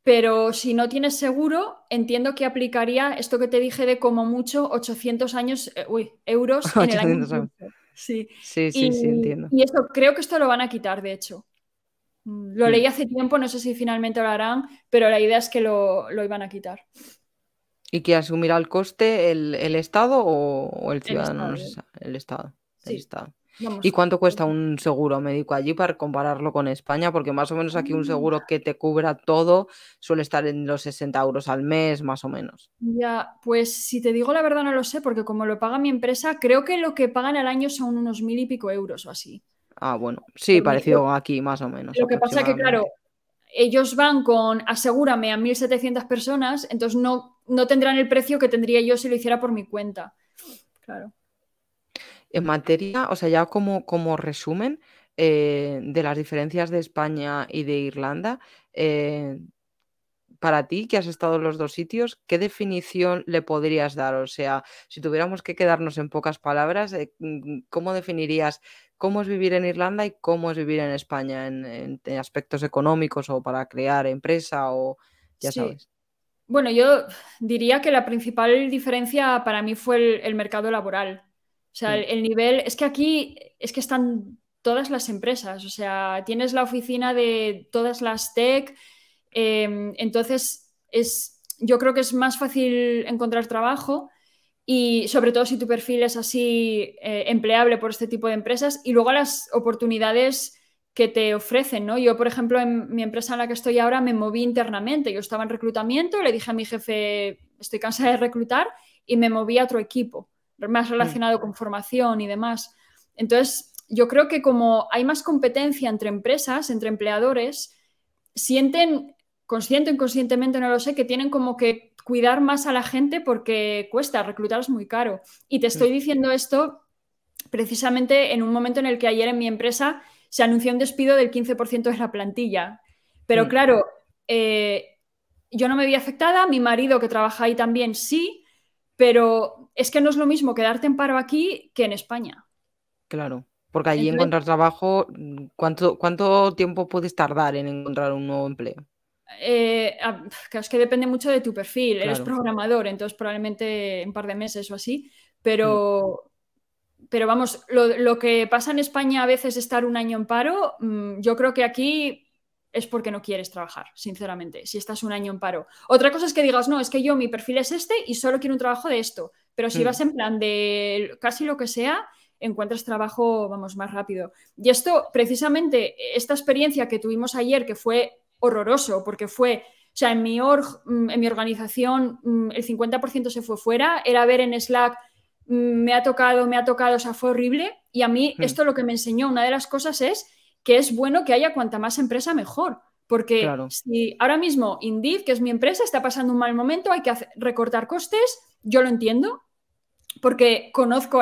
pero si no tienes seguro, entiendo que aplicaría esto que te dije de como mucho 800 años, eh, uy, euros en el año. 800 euros. Sí. Sí, sí, sí, entiendo. y eso creo que esto lo van a quitar, de hecho. Mm, Lo Mm. leí hace tiempo, no sé si finalmente lo harán, pero la idea es que lo, lo iban a quitar. ¿Y que asumirá el coste el, el Estado o, o el El ciudadano? No Estado. se sa- el Estado. El Sí, Estado. Vamos. ¿Y cuánto cuesta un seguro médico allí para compararlo con España? Porque más o menos aquí un Ah, seguro que te cubra todo suele estar en los 60 euros al mes, más o menos. Ya, pues si te digo la verdad no lo sé, porque como lo paga mi empresa, creo que lo que pagan al año son unos mil y pico euros o así. Ah, bueno, sí, Por parecido aquí, más o menos, Lo que pasa que, claro, ellos van con asegúrame a 1.700 personas, entonces no, no tendrán el precio que tendría yo si lo hiciera por mi cuenta. Claro. En materia, o sea, ya como, como resumen eh, de las diferencias de España y de Irlanda, eh, para ti, que has estado en los dos sitios, ¿qué definición le podrías dar? O sea, si tuviéramos que quedarnos en pocas palabras, eh, mm, ¿cómo definirías cómo es vivir en Irlanda y cómo es vivir en España en, en- en aspectos económicos o para crear empresa o ya Sí. sabes? Bueno, yo diría que la principal diferencia para mí fue el, el mercado laboral. O sea, el, el nivel, es que aquí es que están todas las empresas, o sea, tienes la oficina de todas las tech, em, entonces es, yo creo que es más fácil encontrar trabajo y sobre todo si tu perfil es así eh, empleable por este tipo de empresas y luego las oportunidades que te ofrecen, ¿no? Yo, por ejemplo, en mi empresa en la que estoy ahora me moví internamente. Yo estaba en reclutamiento, le dije a mi jefe, estoy cansada de reclutar, y me moví a otro equipo, más relacionado con formación y demás. Entonces, yo creo que como hay más competencia entre empresas, entre empleadores, sienten, consciente o inconscientemente, no lo sé, que tienen como que cuidar más a la gente porque cuesta, reclutar es muy caro. Y te estoy diciendo esto precisamente en un momento en el que ayer en mi empresa se anunció un despido del 15% de la plantilla. Pero mm. claro, eh, yo no me vi afectada, mi marido que trabaja ahí también sí, pero es que no es lo mismo quedarte en paro aquí que en España. Claro, porque allí encontrar trabajo, ¿cuánto, ¿cuánto tiempo puedes tardar en encontrar un nuevo empleo? Eh, es que depende mucho de tu perfil. Eres programador, entonces probablemente un par de meses o así, pero, mm pero vamos, lo, que pasa en España a veces estar un año en paro, mm, yo creo que aquí es porque no quieres trabajar, sinceramente, si estás un año en paro. Otra cosa es que digas, no, es que yo mi perfil es este y solo quiero un trabajo de esto, pero si mm. vas en plan de casi lo que sea, encuentras trabajo, vamos, más rápido. Y esto, precisamente, esta experiencia que tuvimos ayer, que fue horroroso, porque fue, o sea, en mi, org, mm, en mi organización el 50% se fue fuera, era ver en Slack me ha tocado, me ha tocado, o sea, fue horrible. Y a mí esto lo que me enseñó, una de las cosas es que es bueno que haya cuanta más empresa mejor. Porque si ahora mismo Indeed, que es mi empresa, está pasando un mal momento, hay que recortar costes, yo lo entiendo, porque conozco,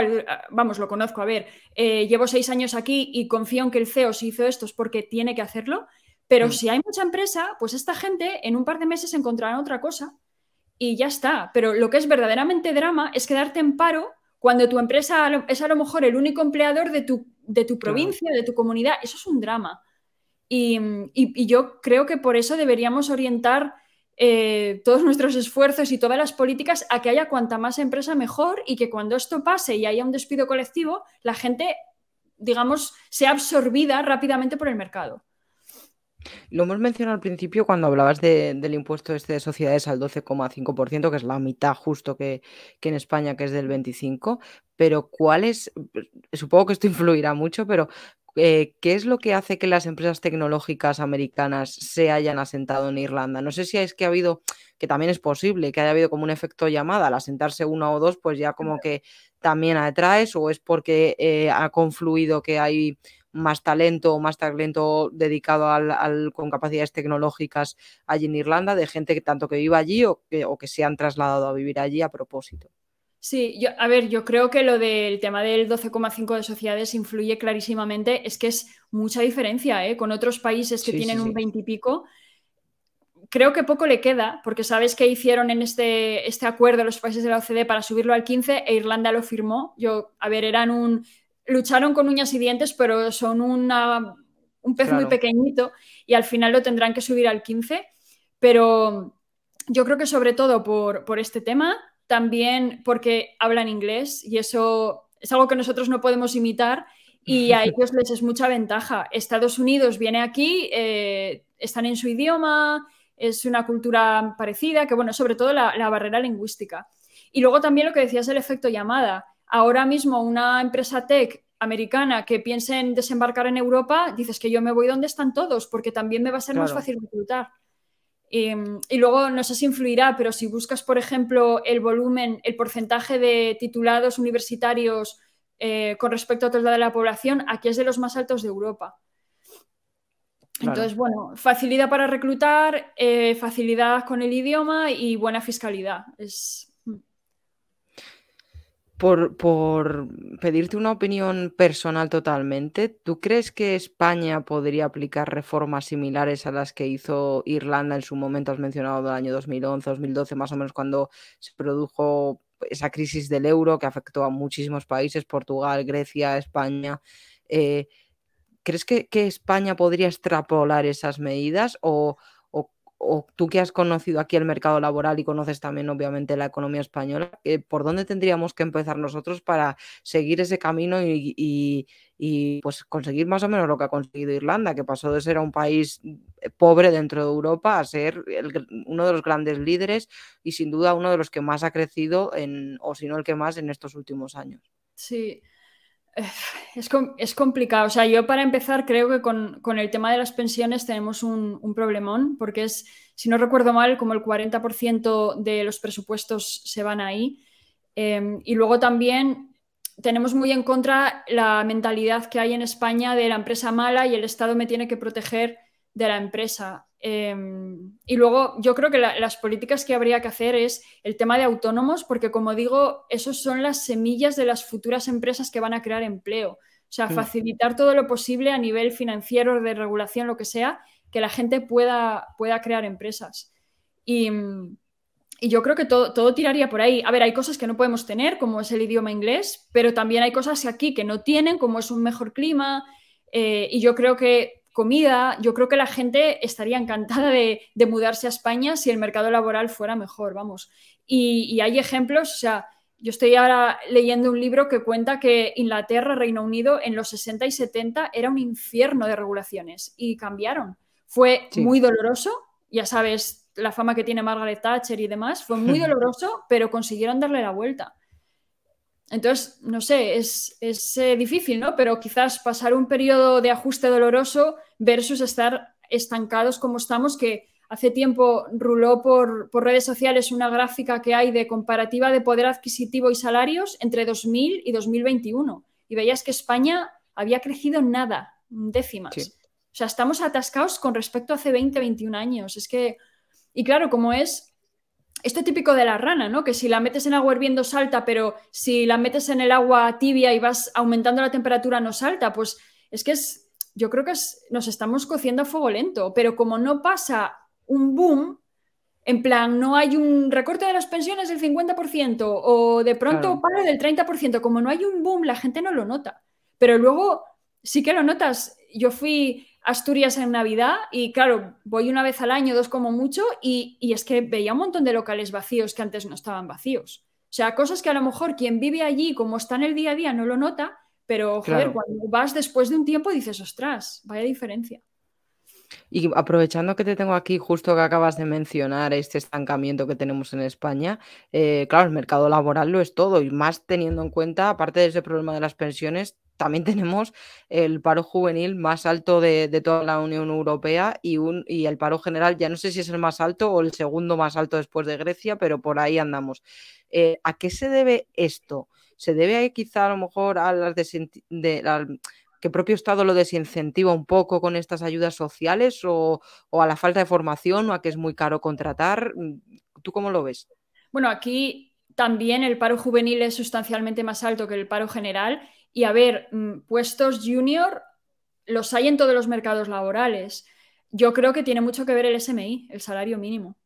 vamos, lo conozco, a ver, eh, llevo seis años aquí y confío en que el CEO si hizo esto es porque tiene que hacerlo, pero hmm. si hay mucha empresa, pues esta gente en un par de meses encontrará otra cosa y ya está. Pero lo que es verdaderamente drama es quedarte en paro cuando tu empresa es a lo mejor el único empleador de tu, de tu provincia, de tu comunidad. Eso es un drama. Y, yo creo que por eso deberíamos orientar eh, todos nuestros esfuerzos y todas las políticas a que haya cuanta más empresa mejor y que cuando esto pase y haya un despido colectivo, la gente, digamos, sea absorbida rápidamente por el mercado. Lo hemos mencionado al principio cuando hablabas del impuesto este de sociedades al 12,5%, que es la mitad justo que, en España, que es del 25%, pero ¿cuál es? Supongo que esto influirá mucho, pero eh, ¿qué es lo que hace que las empresas tecnológicas americanas se hayan asentado en Irlanda? No sé si es que ha habido, que también es posible, que haya habido como un efecto llamada, al asentarse una o dos, pues ya como que también atraes, o es porque eh, ha confluido que hay más talento, más talento dedicado al, con capacidades tecnológicas allí en Irlanda, de gente que tanto que viva allí o que, o que se han trasladado a vivir allí a propósito. Sí, yo, a ver, yo creo que lo del tema del 12,5 de sociedades influye clarísimamente, es que es mucha diferencia ¿eh? con otros países que tienen un 20 y pico. Creo que poco le queda, porque sabes que hicieron en este, este acuerdo los países de la OCDE para subirlo al 15 e Irlanda lo firmó. Yo, a ver, eran un lucharon con uñas y dientes, pero son una, un pez muy pequeñito y al final lo tendrán que subir al 15. Pero yo creo que sobre todo por, por este tema, también porque hablan inglés y eso es algo que nosotros no podemos imitar y a ellos les es mucha ventaja. Estados Unidos viene aquí, eh, están en su idioma, es una cultura parecida, que bueno, sobre todo la, la, barrera lingüística. Y luego también lo que decías el efecto llamada ahora mismo una empresa tech americana que piense en desembarcar en Europa, dices que yo me voy donde están todos, porque también me va a ser más fácil reclutar. Y, luego no sé si influirá, pero si buscas, por ejemplo, el volumen, el porcentaje de titulados universitarios eh, con respecto a toda de la población, aquí es de los más altos de Europa. Entonces, bueno, facilidad para reclutar, eh, facilidad con el idioma y buena fiscalidad. Es, por, pedirte una opinión personal totalmente, ¿tú crees que España podría aplicar reformas similares a las que hizo Irlanda en su momento? Has mencionado el año 2011, 2012, más o menos cuando se produjo esa crisis del euro que afectó a muchísimos países, Portugal, Grecia, España. Eh, ¿Crees que España podría extrapolar esas medidas o, o tú que has conocido aquí el mercado laboral y conoces también obviamente la economía española, eh, ¿por dónde tendríamos que empezar nosotros para seguir ese camino y, pues conseguir más o menos lo que ha conseguido Irlanda, que pasó de ser un país eh, pobre dentro de Europa a ser uno de los grandes líderes y sin duda uno de los que más ha crecido en, o si no el que más en estos últimos años. Sí, es, es, complicado. O sea, yo para empezar creo que con, el tema de las pensiones tenemos un, problemón, porque es, si no recuerdo mal, como el 40% de los presupuestos se van ahí. Em, y luego también tenemos muy en contra la mentalidad que hay en España de la empresa mala y el Estado me tiene que proteger de la empresa. Em, y luego yo creo que las políticas que habría que hacer es el tema de autónomos, porque como digo, esos son las semillas de las futuras empresas que van a crear empleo. O sea, facilitar todo lo posible a nivel financiero, de regulación, lo que sea, que la gente pueda, pueda crear empresas. Y, yo creo que todo, todo, tiraría por ahí. A ver, hay cosas que no podemos tener, como es el idioma inglés, pero también hay cosas aquí que no tienen, como es un mejor clima. Eh, y yo creo que comida, yo creo que la gente estaría encantada de, mudarse a España si el mercado laboral fuera mejor, vamos. Y, hay ejemplos, o sea, yo estoy ahora leyendo un libro que cuenta que Inglaterra, Reino Unido, en los 60 y 70 era un infierno de regulaciones y cambiaron. Fue muy doloroso, ya sabes, la fama que tiene Margaret Thatcher y demás, fue muy doloroso, pero consiguieron darle la vuelta. Entonces, no sé, es, eh, difícil, ¿no? Pero quizás pasar un periodo de ajuste doloroso versus estar estancados como estamos, que hace tiempo ruló por, redes sociales una gráfica que hay de comparativa de poder adquisitivo y salarios entre 2000 y 2021. Y veías que España había crecido nada, décimas. O sea, estamos atascados con respecto a hace 20, 21 años. Es que, y claro, como es esto típico de la rana, ¿no? Que si la metes en agua hirviendo salta, pero si la metes en el agua tibia y vas aumentando la temperatura no salta, pues es que es, yo creo que nos estamos cociendo a fuego lento, pero como no pasa un boom, en plan, no hay un recorte de las pensiones del 50% o de pronto para del 30%, como no hay un boom, la gente no lo nota. Pero luego sí que lo notas. Yo fui Asturias en Navidad y claro, voy una vez al año, dos como mucho, y, es que veía un montón de locales vacíos que antes no estaban vacíos. O sea, cosas que a lo mejor quien vive allí, como está en el día a día, no lo nota, pero joder, cuando vas después de un tiempo dices, ostras, vaya diferencia. Y aprovechando que te tengo aquí, justo que acabas de mencionar este estancamiento que tenemos en España, eh, claro, el mercado laboral lo es todo, y más teniendo en cuenta, aparte de ese problema de las pensiones, también tenemos el paro juvenil más alto de, toda la Unión Europea y, un, y el paro general, ya no sé si es el más alto o el segundo más alto después de Grecia, pero por ahí andamos. Eh, ¿A qué se debe esto? ¿Se debe quizá a lo mejor a las que el propio Estado lo desincentiva un poco con estas ayudas sociales o, o a la falta de formación o a que es muy caro contratar? ¿Tú cómo lo ves? Bueno, aquí también el paro juvenil es sustancialmente más alto que el paro general y a ver, mm, puestos junior los hay en todos los mercados laborales. Yo creo que tiene mucho que ver el SMI, el salario mínimo.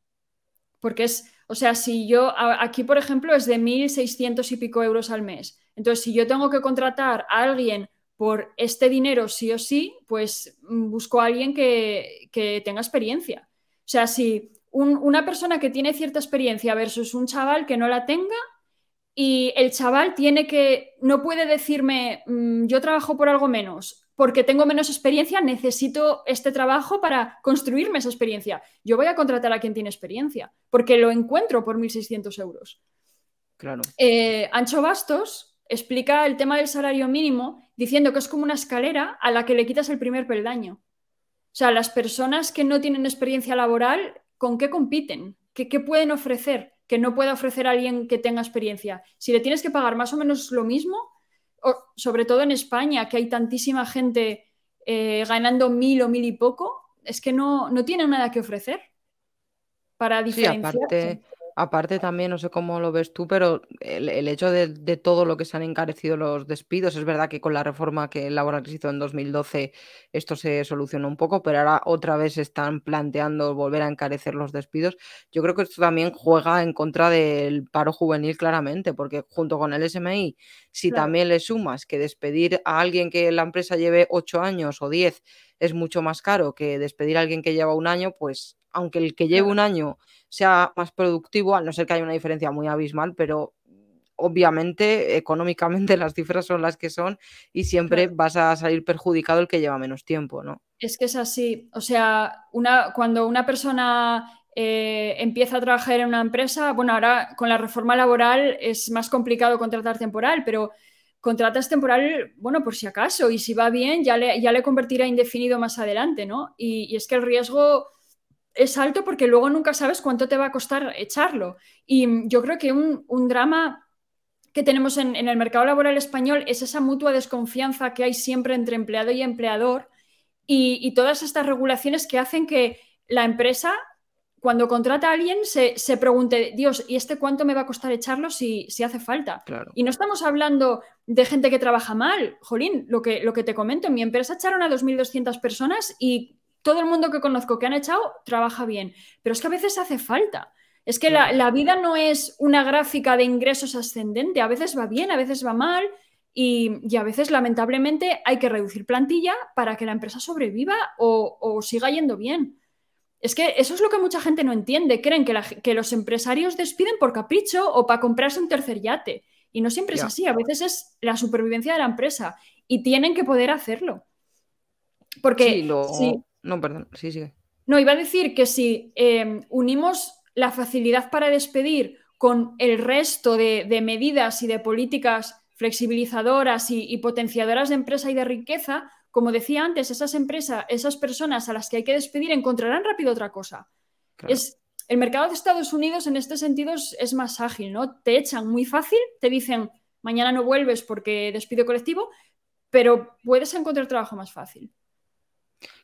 Porque es, o sea, si yo, aquí por ejemplo es de 1.600 y pico euros al mes. Entonces, si yo tengo que contratar a alguien por este dinero sí o sí, pues mm, busco a alguien que, tenga experiencia. O sea, si una persona que tiene cierta experiencia versus un chaval que no la tenga, y el chaval tiene que, no puede decirme, mm, yo trabajo por algo menos, porque tengo menos experiencia, necesito este trabajo para construirme esa experiencia. Yo voy a contratar a quien tiene experiencia, porque lo encuentro por 1.600 euros. Claro. Eh, Ancho Bastos explica el tema del salario mínimo diciendo que es como una escalera a la que le quitas el primer peldaño. O sea, las personas que no tienen experiencia laboral, ¿con qué compiten? ¿Qué, qué pueden ofrecer? Que no pueda ofrecer a alguien que tenga experiencia. Si le tienes que pagar más o menos lo mismo, o, sobre todo en España, que hay tantísima gente eh, ganando mil o mil y poco, es que no, no tienen nada que ofrecer para diferenciarse. Aparte también, no sé cómo lo ves tú, pero el, hecho de, todo lo que se han encarecido los despidos, es verdad que con la reforma que laboral se hizo en 2012 esto se solucionó un poco, pero ahora otra vez están planteando volver a encarecer los despidos. Yo creo que esto también juega en contra del paro juvenil claramente, porque junto con el SMI, si también le sumas que despedir a alguien que la empresa lleve ocho años o diez es mucho más caro que despedir a alguien que lleva un año, pues aunque el que lleve un año sea más productivo, al no ser que haya una diferencia muy abismal, pero obviamente, económicamente las cifras son las que son y siempre vas a salir perjudicado el que lleva menos tiempo, ¿no? Es que es así. O sea, una, cuando una persona eh, empieza a trabajar en una empresa, bueno, ahora con la reforma laboral es más complicado contratar temporal, pero contratas temporal, bueno, por si acaso, y si va bien, ya le, ya le convertirá indefinido más adelante, ¿no? Y, es que el riesgo es alto porque luego nunca sabes cuánto te va a costar echarlo. Y yo creo que un, drama que tenemos en, el mercado laboral español es esa mutua desconfianza que hay siempre entre empleado y empleador y todas estas regulaciones que hacen que la empresa cuando contrata a alguien se, pregunte, Dios, ¿y este cuánto me va a costar echarlo si, si hace falta? Y no estamos hablando de gente que trabaja mal. Jolín, lo que, lo que te comento, en mi empresa echaron a 2.200 personas y todo el mundo que conozco que han echado trabaja bien. Pero es que a veces hace falta. Es que la, vida no es una gráfica de ingresos ascendente. A veces va bien, a veces va mal. Y, a veces, lamentablemente, hay que reducir plantilla para que la empresa sobreviva o, o siga yendo bien. Es que eso es lo que mucha gente no entiende. Creen que, los empresarios despiden por capricho o para comprarse un tercer yate. Y no siempre es así. A veces es la supervivencia de la empresa. Y tienen que poder hacerlo. Porque. Sí, No, perdón. Sí, sí. No, iba a decir que si em, unimos la facilidad para despedir con el resto de, medidas y de políticas flexibilizadoras y potenciadoras de empresa y de riqueza, como decía antes, esas empresas, esas personas a las que hay que despedir encontrarán rápido otra cosa. Es, el mercado de Estados Unidos en este sentido es, más ágil, ¿no? Te echan muy fácil, te dicen mañana no vuelves porque despido colectivo, pero puedes encontrar trabajo más fácil.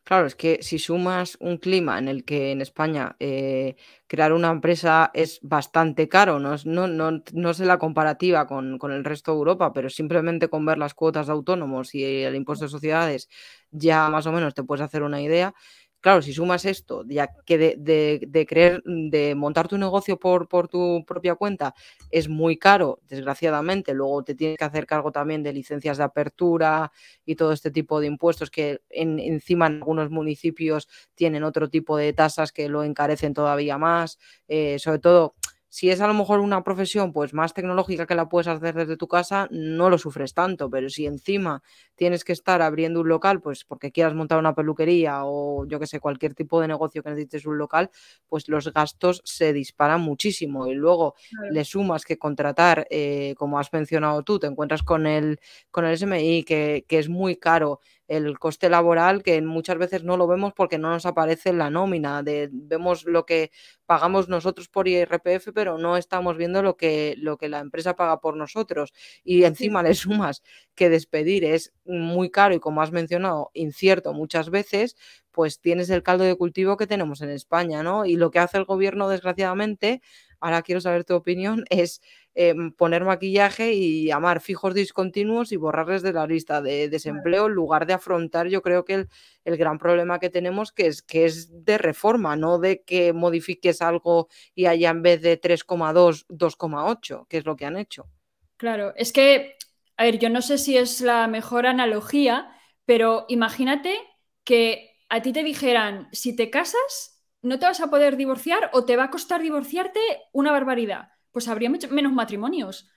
Claro, es que si sumas un clima en el que en España eh, crear una empresa es bastante caro, no, no, no, sé la comparativa con, con, el resto de Europa, pero simplemente con ver las cuotas de autónomos y el impuesto de sociedades ya más o menos te puedes hacer una idea. Claro, si sumas esto, ya que de, creer, de montar tu negocio por, por, tu propia cuenta es muy caro, desgraciadamente, luego te tienes que hacer cargo también de licencias de apertura y todo este tipo de impuestos que encima en algunos municipios tienen otro tipo de tasas que lo encarecen todavía más, eh, sobre todo si es a lo mejor una profesión pues más tecnológica que la puedes hacer desde tu casa, no lo sufres tanto, pero si encima tienes que estar abriendo un local, pues porque quieras montar una peluquería o yo que sé, cualquier tipo de negocio que necesites un local, pues los gastos se disparan muchísimo. Y luego le sumas que contratar, eh, como has mencionado tú, te encuentras con el, con el SMI que, que es muy caro el coste laboral que muchas veces no lo vemos porque no nos aparece en la nómina. De, vemos lo que pagamos nosotros por IRPF, pero no estamos viendo lo que, lo que la empresa paga por nosotros. Y encima le sumas que despedir es muy caro y como has mencionado, incierto muchas veces, pues tienes el caldo de cultivo que tenemos en España, ¿no? Y lo que hace el gobierno, desgraciadamente, ahora quiero saber tu opinión, es em, poner maquillaje y llamar fijos discontinuos y borrarles de la lista de desempleo en lugar de afrontar, yo creo que el, gran problema que tenemos, que es, que es de reforma, no de que modifiques algo y haya en vez de 3,2, 2,8, que es lo que han hecho. Claro, es que, a ver, yo no sé si es la mejor analogía, pero imagínate que a ti te dijeran, si te casas, no te vas a poder divorciar o te va a costar divorciarte una barbaridad. Pues habría menos matrimonios.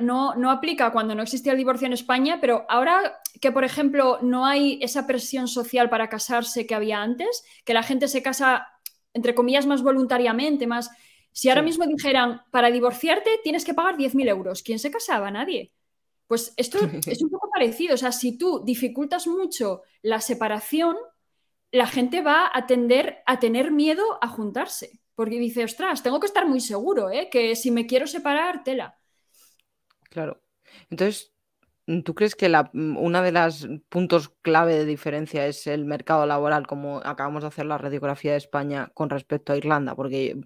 no, no aplica cuando no existía el divorcio en España, pero ahora que, por ejemplo, no hay esa presión social para casarse que había antes, que la gente se casa, entre comillas, más voluntariamente, más... Si ahora mismo dijeran, para divorciarte tienes que pagar 10.000 euros, ¿quién se casaba? Nadie. Pues esto es un poco parecido. O sea, si tú dificultas mucho la separación, la gente va a tender a tener miedo a juntarse, porque dice, ostras, tengo que estar muy seguro, ¿eh? que si me quiero separar, tela. Claro. Entonces, ¿tú crees que la, una de los puntos clave de diferencia es el mercado laboral, como acabamos de hacer la radiografía de España con respecto a Irlanda? Porque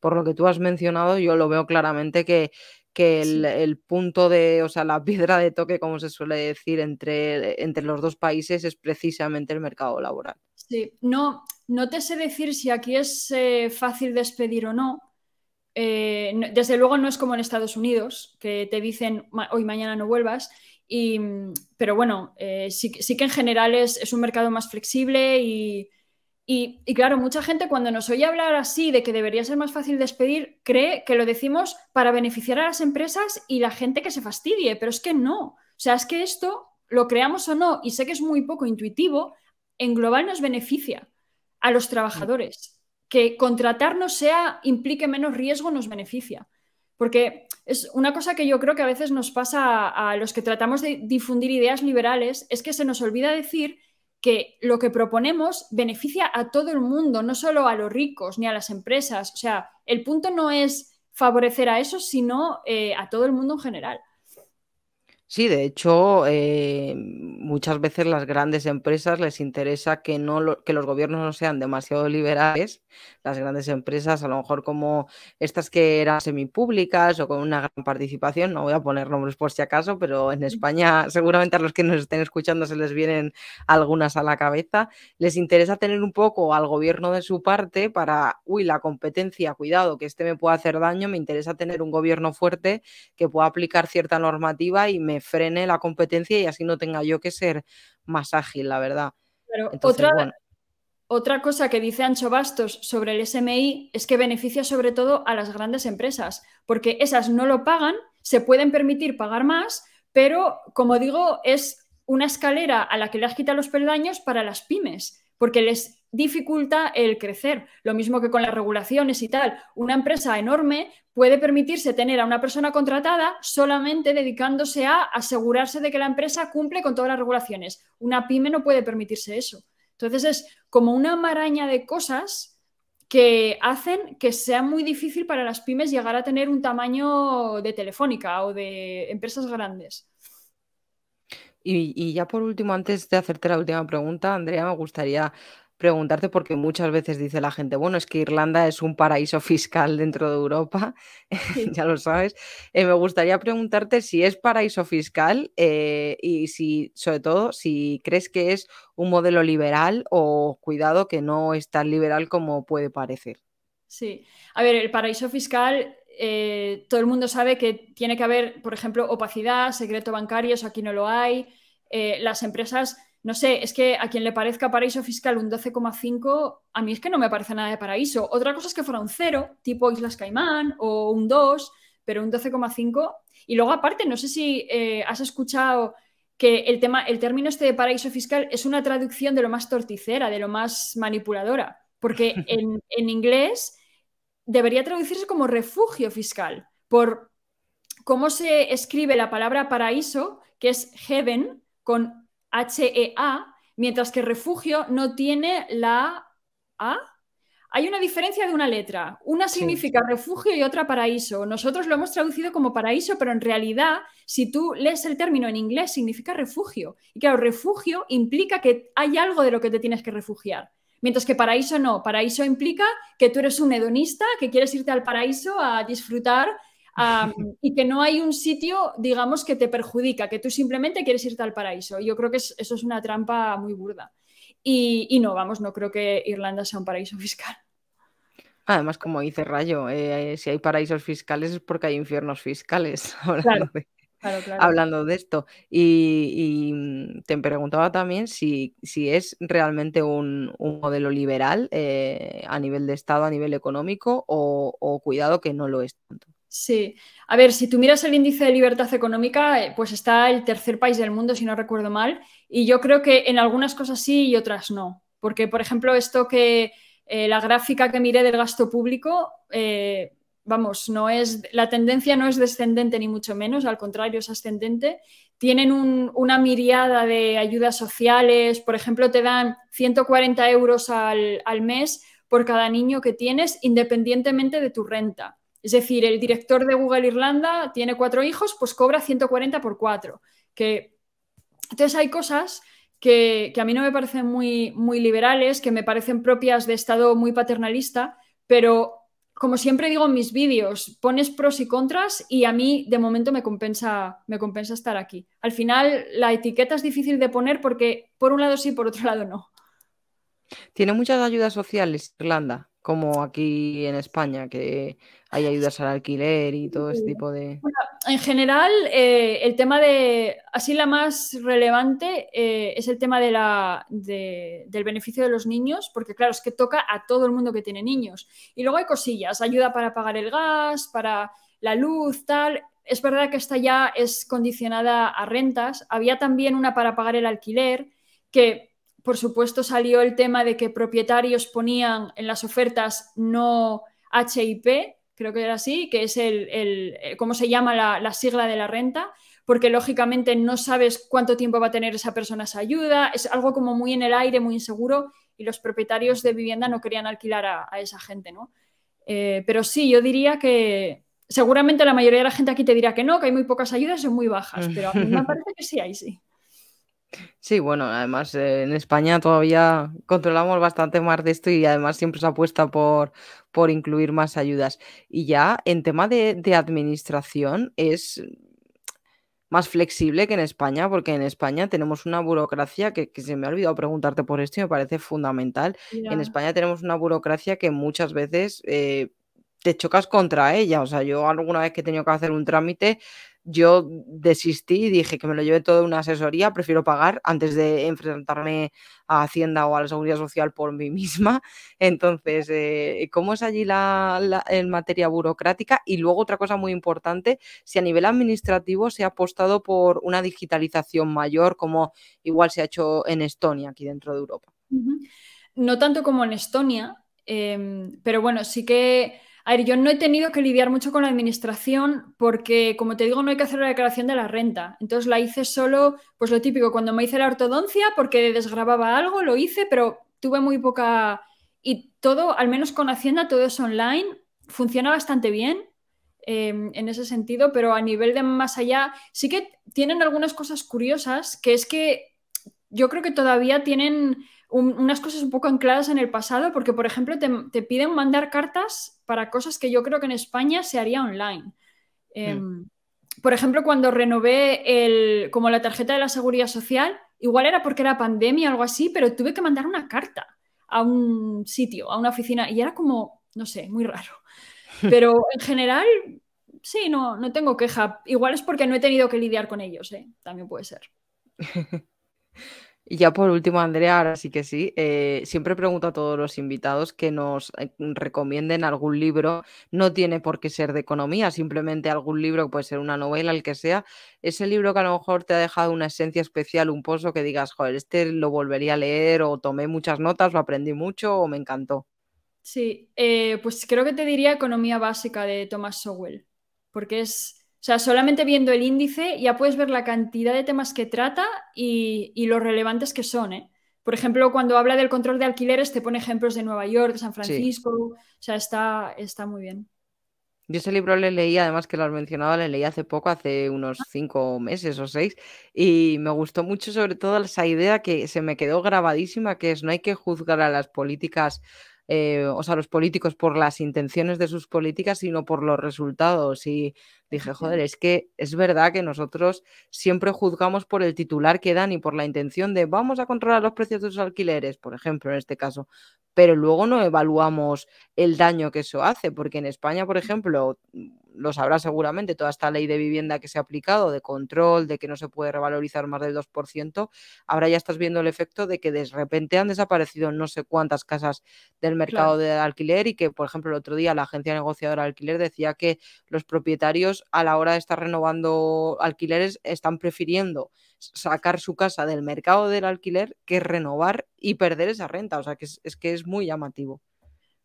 por lo que tú has mencionado, yo lo veo claramente que, que el, punto de, o sea, la piedra de toque, como se suele decir, entre, entre los dos países es precisamente el mercado laboral. Sí, no, no te sé decir si aquí es eh, fácil despedir o eh, no. Desde luego no es como en Estados Unidos, que te dicen hoy mañana no vuelvas. pero bueno, eh, sí, que en general es, un mercado más flexible y, Y, claro, mucha gente cuando nos oye hablar así de que debería ser más fácil despedir, cree que lo decimos para beneficiar a las empresas y la gente que se fastidie, pero es que no. O sea, es que esto, lo creamos o no, y sé que es muy poco intuitivo, en global nos beneficia a los trabajadores. Que contratarnos sea, implique menos riesgo, nos beneficia. Porque es una cosa que yo creo que a veces nos pasa a los que tratamos de difundir ideas liberales, es que se nos olvida decir que lo que proponemos beneficia a todo el mundo, no solo a los ricos ni a las empresas. O sea, el punto no es favorecer a esos, sino eh, a todo el mundo en general. Sí, de hecho, eh, muchas veces las grandes empresas les interesa que, no que los gobiernos no sean demasiado liberales. Las grandes empresas, a lo mejor como estas que eran semipúblicas o con una gran participación, no voy a poner nombres por si acaso, pero en España seguramente a los que nos estén escuchando se les vienen algunas a la cabeza. Les interesa tener un poco al gobierno de su parte para, uy, la competencia, cuidado, que este me pueda hacer daño, me interesa tener un gobierno fuerte que pueda aplicar cierta normativa y me frene la competencia y así no tenga yo que ser más ágil, la verdad. otra, otra cosa que dice Ancho Bastos sobre el SMI es que beneficia sobre todo a las grandes empresas, porque esas no lo pagan, se pueden permitir pagar más, pero como digo, es una escalera a la que le has quitado los peldaños para las pymes, porque les dificulta el crecer. Lo mismo que con las regulaciones y tal. Una empresa enorme puede permitirse tener a una persona contratada solamente dedicándose a asegurarse de que la empresa cumple con todas las regulaciones. Una pyme no puede permitirse eso. Entonces es como una maraña de cosas que hacen que sea muy difícil para las pymes llegar a tener un tamaño de telefónica o de empresas grandes. Y, ya por último, antes de hacerte la última pregunta, Andrea, me gustaría preguntarte porque muchas veces dice la gente, bueno, es que Irlanda es un paraíso fiscal dentro de Europa, ya lo sabes. Eh, me gustaría preguntarte si es paraíso fiscal eh, y si, sobre todo, si crees que es un modelo liberal o cuidado que no es tan liberal como puede parecer. Sí, a ver, el paraíso fiscal eh, todo el mundo sabe que tiene que haber, por ejemplo, opacidad, secreto bancario, eso aquí no lo hay. las empresas no sé, es que a quien le parezca paraíso fiscal un 12,5, a mí es que no me parece nada de paraíso. Otra cosa es que fuera un 0, tipo Islas Caimán, o un 2, pero un 12,5. Y luego, aparte, no sé si eh, has escuchado que el, tema, el término este de paraíso fiscal es una traducción de lo más torticera, de lo más manipuladora, porque en, en inglés debería traducirse como refugio fiscal, por cómo se escribe la palabra paraíso, que es heaven, con H-E-A, mientras que refugio no tiene la A. Hay una diferencia de una letra. Una significa refugio y otra paraíso. Nosotros lo hemos traducido como paraíso, pero en realidad, si tú lees el término en inglés, significa refugio. Y claro, refugio implica que hay algo de lo que te tienes que refugiar. Mientras que paraíso no. Paraíso implica que tú eres un hedonista, que quieres irte al paraíso a disfrutar y que no hay un sitio, digamos, que te perjudica, que tú simplemente quieres irte al paraíso. Yo creo que eso es una trampa muy burda. Y, no, vamos, no creo que Irlanda sea un paraíso fiscal. Además, como dice Rayo, eh, si hay paraísos fiscales es porque hay infiernos fiscales. Hablando, de, esto. Y, mm, te preguntaba también si, si es realmente un, modelo liberal eh, a nivel de Estado, a nivel económico, o cuidado que no lo es tanto. Sí, a ver, si tú miras el índice de libertad económica, eh, pues está el tercer país del mundo, si no recuerdo mal, y yo creo que en algunas cosas sí y otras no, porque, por ejemplo, esto que eh, la gráfica que miré del gasto público, eh, vamos, no es, la tendencia no es descendente ni mucho menos, al contrario, es ascendente. Tienen una miriada de ayudas sociales, por ejemplo, te dan 140 euros al, al mes por cada niño que tienes, independientemente de tu renta. Es decir, el director de Google Irlanda tiene cuatro hijos, pues cobra 140 por cuatro. Que... Entonces hay cosas que, a mí no me parecen muy, muy liberales, que me parecen propias de Estado muy paternalista, pero como siempre digo en mis vídeos, pones pros y contras y a mí de momento me compensa, me compensa estar aquí. Al final la etiqueta es difícil de poner porque por un lado sí, por otro lado no. Tiene muchas ayudas sociales Irlanda como aquí en España, que hay ayudas al alquiler y todo ese tipo de... en general, eh, el tema de, así la más relevante eh, es el tema de la, del beneficio de los niños, porque claro, es que toca a todo el mundo que tiene niños. Y luego hay cosillas, ayuda para pagar el gas, para la luz, tal. Es verdad que esta ya es condicionada a rentas. Había también una para pagar el alquiler, que por supuesto, salió el tema de que propietarios ponían en las ofertas no HIP, creo que era así, que es el, el ¿cómo se llama la, sigla de la renta? Porque lógicamente no sabes cuánto tiempo va a tener esa persona esa ayuda, es algo como muy en el aire, muy inseguro, y los propietarios de vivienda no querían alquilar a, esa gente, ¿no? Eh, pero sí, yo diría que seguramente la mayoría de la gente aquí te dirá que no, que hay muy pocas ayudas, son muy bajas, pero a mí me parece que sí hay, sí. Sí, bueno, además eh, en España todavía controlamos bastante más de esto y además siempre se apuesta por, por incluir más ayudas. Y ya en tema de, administración es más flexible que en España, porque en España tenemos una burocracia que, se me ha olvidado preguntarte por esto y me parece fundamental. En España tenemos una burocracia que muchas veces eh, te chocas contra ella. O sea, yo alguna vez que he tenido que hacer un trámite yo desistí y dije que me lo lleve todo una asesoría, prefiero pagar antes de enfrentarme a Hacienda o a la Seguridad Social por mí misma. Entonces, eh, ¿cómo es allí la, en materia burocrática? Y luego otra cosa muy importante, si a nivel administrativo se ha apostado por una digitalización mayor, como igual se ha hecho en Estonia, aquí dentro de Europa. No tanto como en Estonia, em, pero bueno, sí que a ver, yo no he tenido que lidiar mucho con la administración porque, como te digo, no hay que hacer la declaración de la renta. Entonces la hice solo, pues lo típico, cuando me hice la ortodoncia, porque desgrababa algo, lo hice, pero tuve muy poca... Y todo, al menos con Hacienda, todo es online, funciona bastante bien em, en ese sentido, pero a nivel de más allá, sí que tienen algunas cosas curiosas, que es que yo creo que todavía tienen unas cosas un poco ancladas en el pasado, porque, por ejemplo, te, piden mandar cartas para cosas que yo creo que en España se haría online. Em, mm. Por ejemplo, cuando renové el, como la tarjeta de la seguridad social, igual era porque era pandemia o algo así, pero tuve que mandar una carta a un sitio, a una oficina, y era como, no sé, muy raro. Pero en general, sí, no, no tengo queja. Igual es porque no he tenido que lidiar con ellos, ¿eh? también puede ser. Y ya por último, Andrea, ahora sí que sí, eh, siempre pregunto a todos los invitados que nos eh, recomienden algún libro. No tiene por qué ser de economía, simplemente algún libro, puede ser una novela, el que sea. Ese libro que a lo mejor te ha dejado una esencia especial, un pozo que digas, joder, este lo volvería a leer o tomé muchas notas, lo aprendí mucho o me encantó. Sí, eh, pues creo que te diría Economía Básica de Thomas Sowell, porque es o sea, solamente viendo el índice ya puedes ver la cantidad de temas que trata y, y los relevantes que son. ¿eh? Por ejemplo, cuando habla del control de alquileres, te pone ejemplos de Nueva York, de San Francisco. O sea, está, está muy bien. Yo ese libro le leí, además que lo has mencionado, le leí hace poco, hace unos cinco meses o seis, y me gustó mucho sobre todo esa idea que se me quedó grabadísima, que es no hay que juzgar a las políticas eh, o sea, los políticos por las intenciones de sus políticas, sino por los resultados. Y dije, joder, es que es verdad que nosotros siempre juzgamos por el titular que dan y por la intención de vamos a controlar los precios de los alquileres, por ejemplo, en este caso, pero luego no evaluamos el daño que eso hace, porque en España, por ejemplo, lo sabrá seguramente, toda esta ley de vivienda que se ha aplicado, de control, de que no se puede revalorizar más del 2%, ahora ya estás viendo el efecto de que de repente han desaparecido no sé cuántas casas del mercado de alquiler y que, por ejemplo, el otro día la agencia negociadora de alquiler decía que los propietarios a la hora de estar renovando alquileres están prefiriendo sacar su casa del mercado del alquiler que renovar y perder esa renta. O sea, que es que es muy llamativo.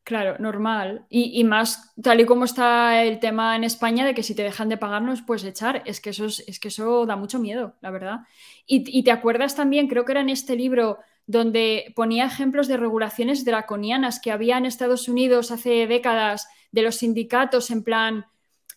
Claro, normal. Y, más tal y como está el tema en España de que si te dejan de pagar no puedes echar. Es que eso, es, que eso da mucho miedo, la verdad. Y, te acuerdas también, creo que era en este libro donde ponía ejemplos de regulaciones draconianas que había en Estados Unidos hace décadas de los sindicatos en plan,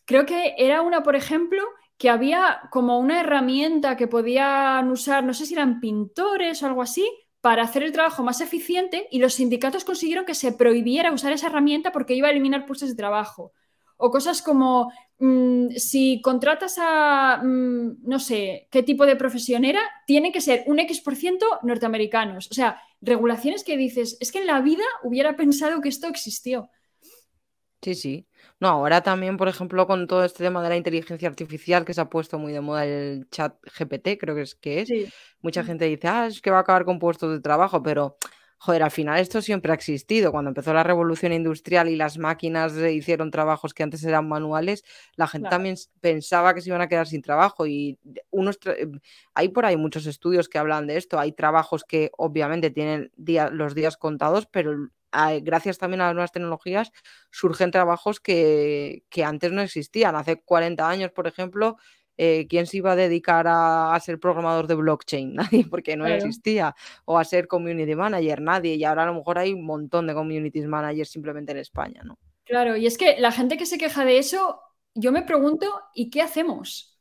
creo que era una, por ejemplo, que había como una herramienta que podían usar, no sé si eran pintores o algo así, para hacer el trabajo más eficiente y los sindicatos consiguieron que se prohibiera usar esa herramienta porque iba a eliminar puestos de trabajo. O cosas como mm, si contratas a, mm, no sé, qué tipo de profesión era, tiene que ser un X% norteamericanos. O sea, regulaciones que dices, es que en la vida hubiera pensado que esto existió. Sí, sí. No, ahora también, por ejemplo, con todo este tema de la inteligencia artificial que se ha puesto muy de moda el chat GPT, creo que es que es, mucha gente dice, ah, es que va a acabar con puestos de trabajo, pero joder, al final esto siempre ha existido. Cuando empezó la revolución industrial y las máquinas hicieron trabajos que antes eran manuales, la gente también pensaba que se iban a quedar sin trabajo y unos hay por ahí muchos estudios que hablan de esto. Hay trabajos que obviamente tienen los días contados, pero gracias también a las nuevas tecnologías, surgen trabajos que, antes no existían. Hace 40 años, por ejemplo, eh, ¿quién se iba a dedicar a, ser programador de blockchain? Nadie, porque no existía. O a ser community manager, nadie. Y ahora a lo mejor hay un montón de community managers simplemente en España, ¿no? Claro, y es que la gente que se queja de eso, yo me pregunto, ¿y qué hacemos?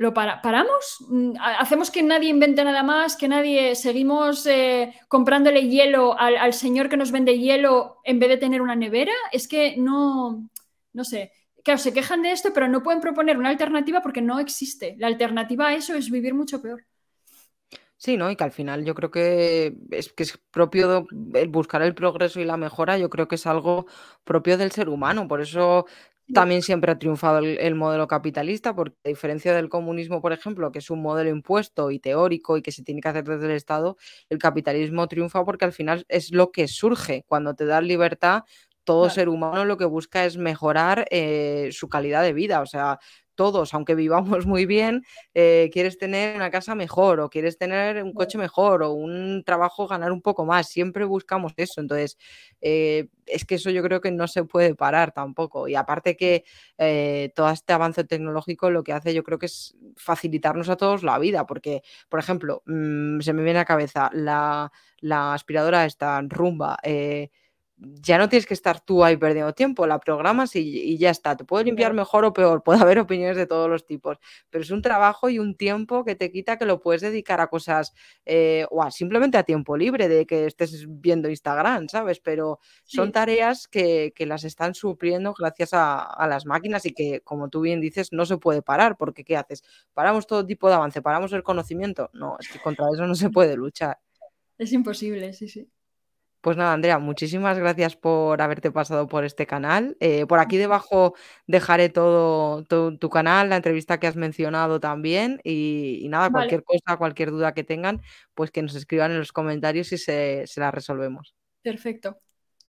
¿Lo paramos? Mm, ¿Hacemos que nadie invente nada más? ¿Que nadie seguimos eh, comprándole hielo al, señor que nos vende hielo en vez de tener una nevera? Es que no, no sé. Claro, se quejan de esto, pero no pueden proponer una alternativa porque no existe. La alternativa a eso es vivir mucho peor. Sí, ¿no? Y que al final yo creo que es que es propio el buscar el progreso y la mejora, yo creo que es algo propio del ser humano. Por eso también siempre ha triunfado el, modelo capitalista, porque a diferencia del comunismo, por ejemplo, que es un modelo impuesto y teórico y que se tiene que hacer desde el Estado, el capitalismo triunfa porque al final es lo que surge. Cuando te das libertad, todo ser humano lo que busca es mejorar eh, su calidad de vida. O sea, todos, aunque vivamos muy bien, eh, quieres tener una casa mejor o quieres tener un coche mejor o un trabajo ganar un poco más. Siempre buscamos eso. Entonces, eh, es que eso yo creo que no se puede parar tampoco. Y aparte que eh, todo este avance tecnológico lo que hace yo creo que es facilitarnos a todos la vida. Porque, por ejemplo, mm, se me viene a cabeza la, la aspiradora esta rumba ya no tienes que estar tú ahí perdiendo tiempo, la programas y, ya está. Te puede limpiar mejor o peor, puede haber opiniones de todos los tipos, pero es un trabajo y un tiempo que te quita que lo puedes dedicar a cosas eh, o simplemente a tiempo libre de que estés viendo Instagram, ¿sabes? Pero son tareas que, las están supliendo gracias a, las máquinas y que, como tú bien dices, no se puede parar, porque ¿qué haces? ¿Paramos todo tipo de avance? ¿Paramos el conocimiento? No, es que contra eso no se puede luchar. Es imposible, sí, sí. Pues nada, Andrea, muchísimas gracias por haberte pasado por este canal. Eh, por aquí debajo dejaré todo, tu canal, la entrevista que has mencionado también. Y, nada, cualquier cosa, cualquier duda que tengan, pues que nos escriban en los comentarios y se, se la resolvemos. Perfecto.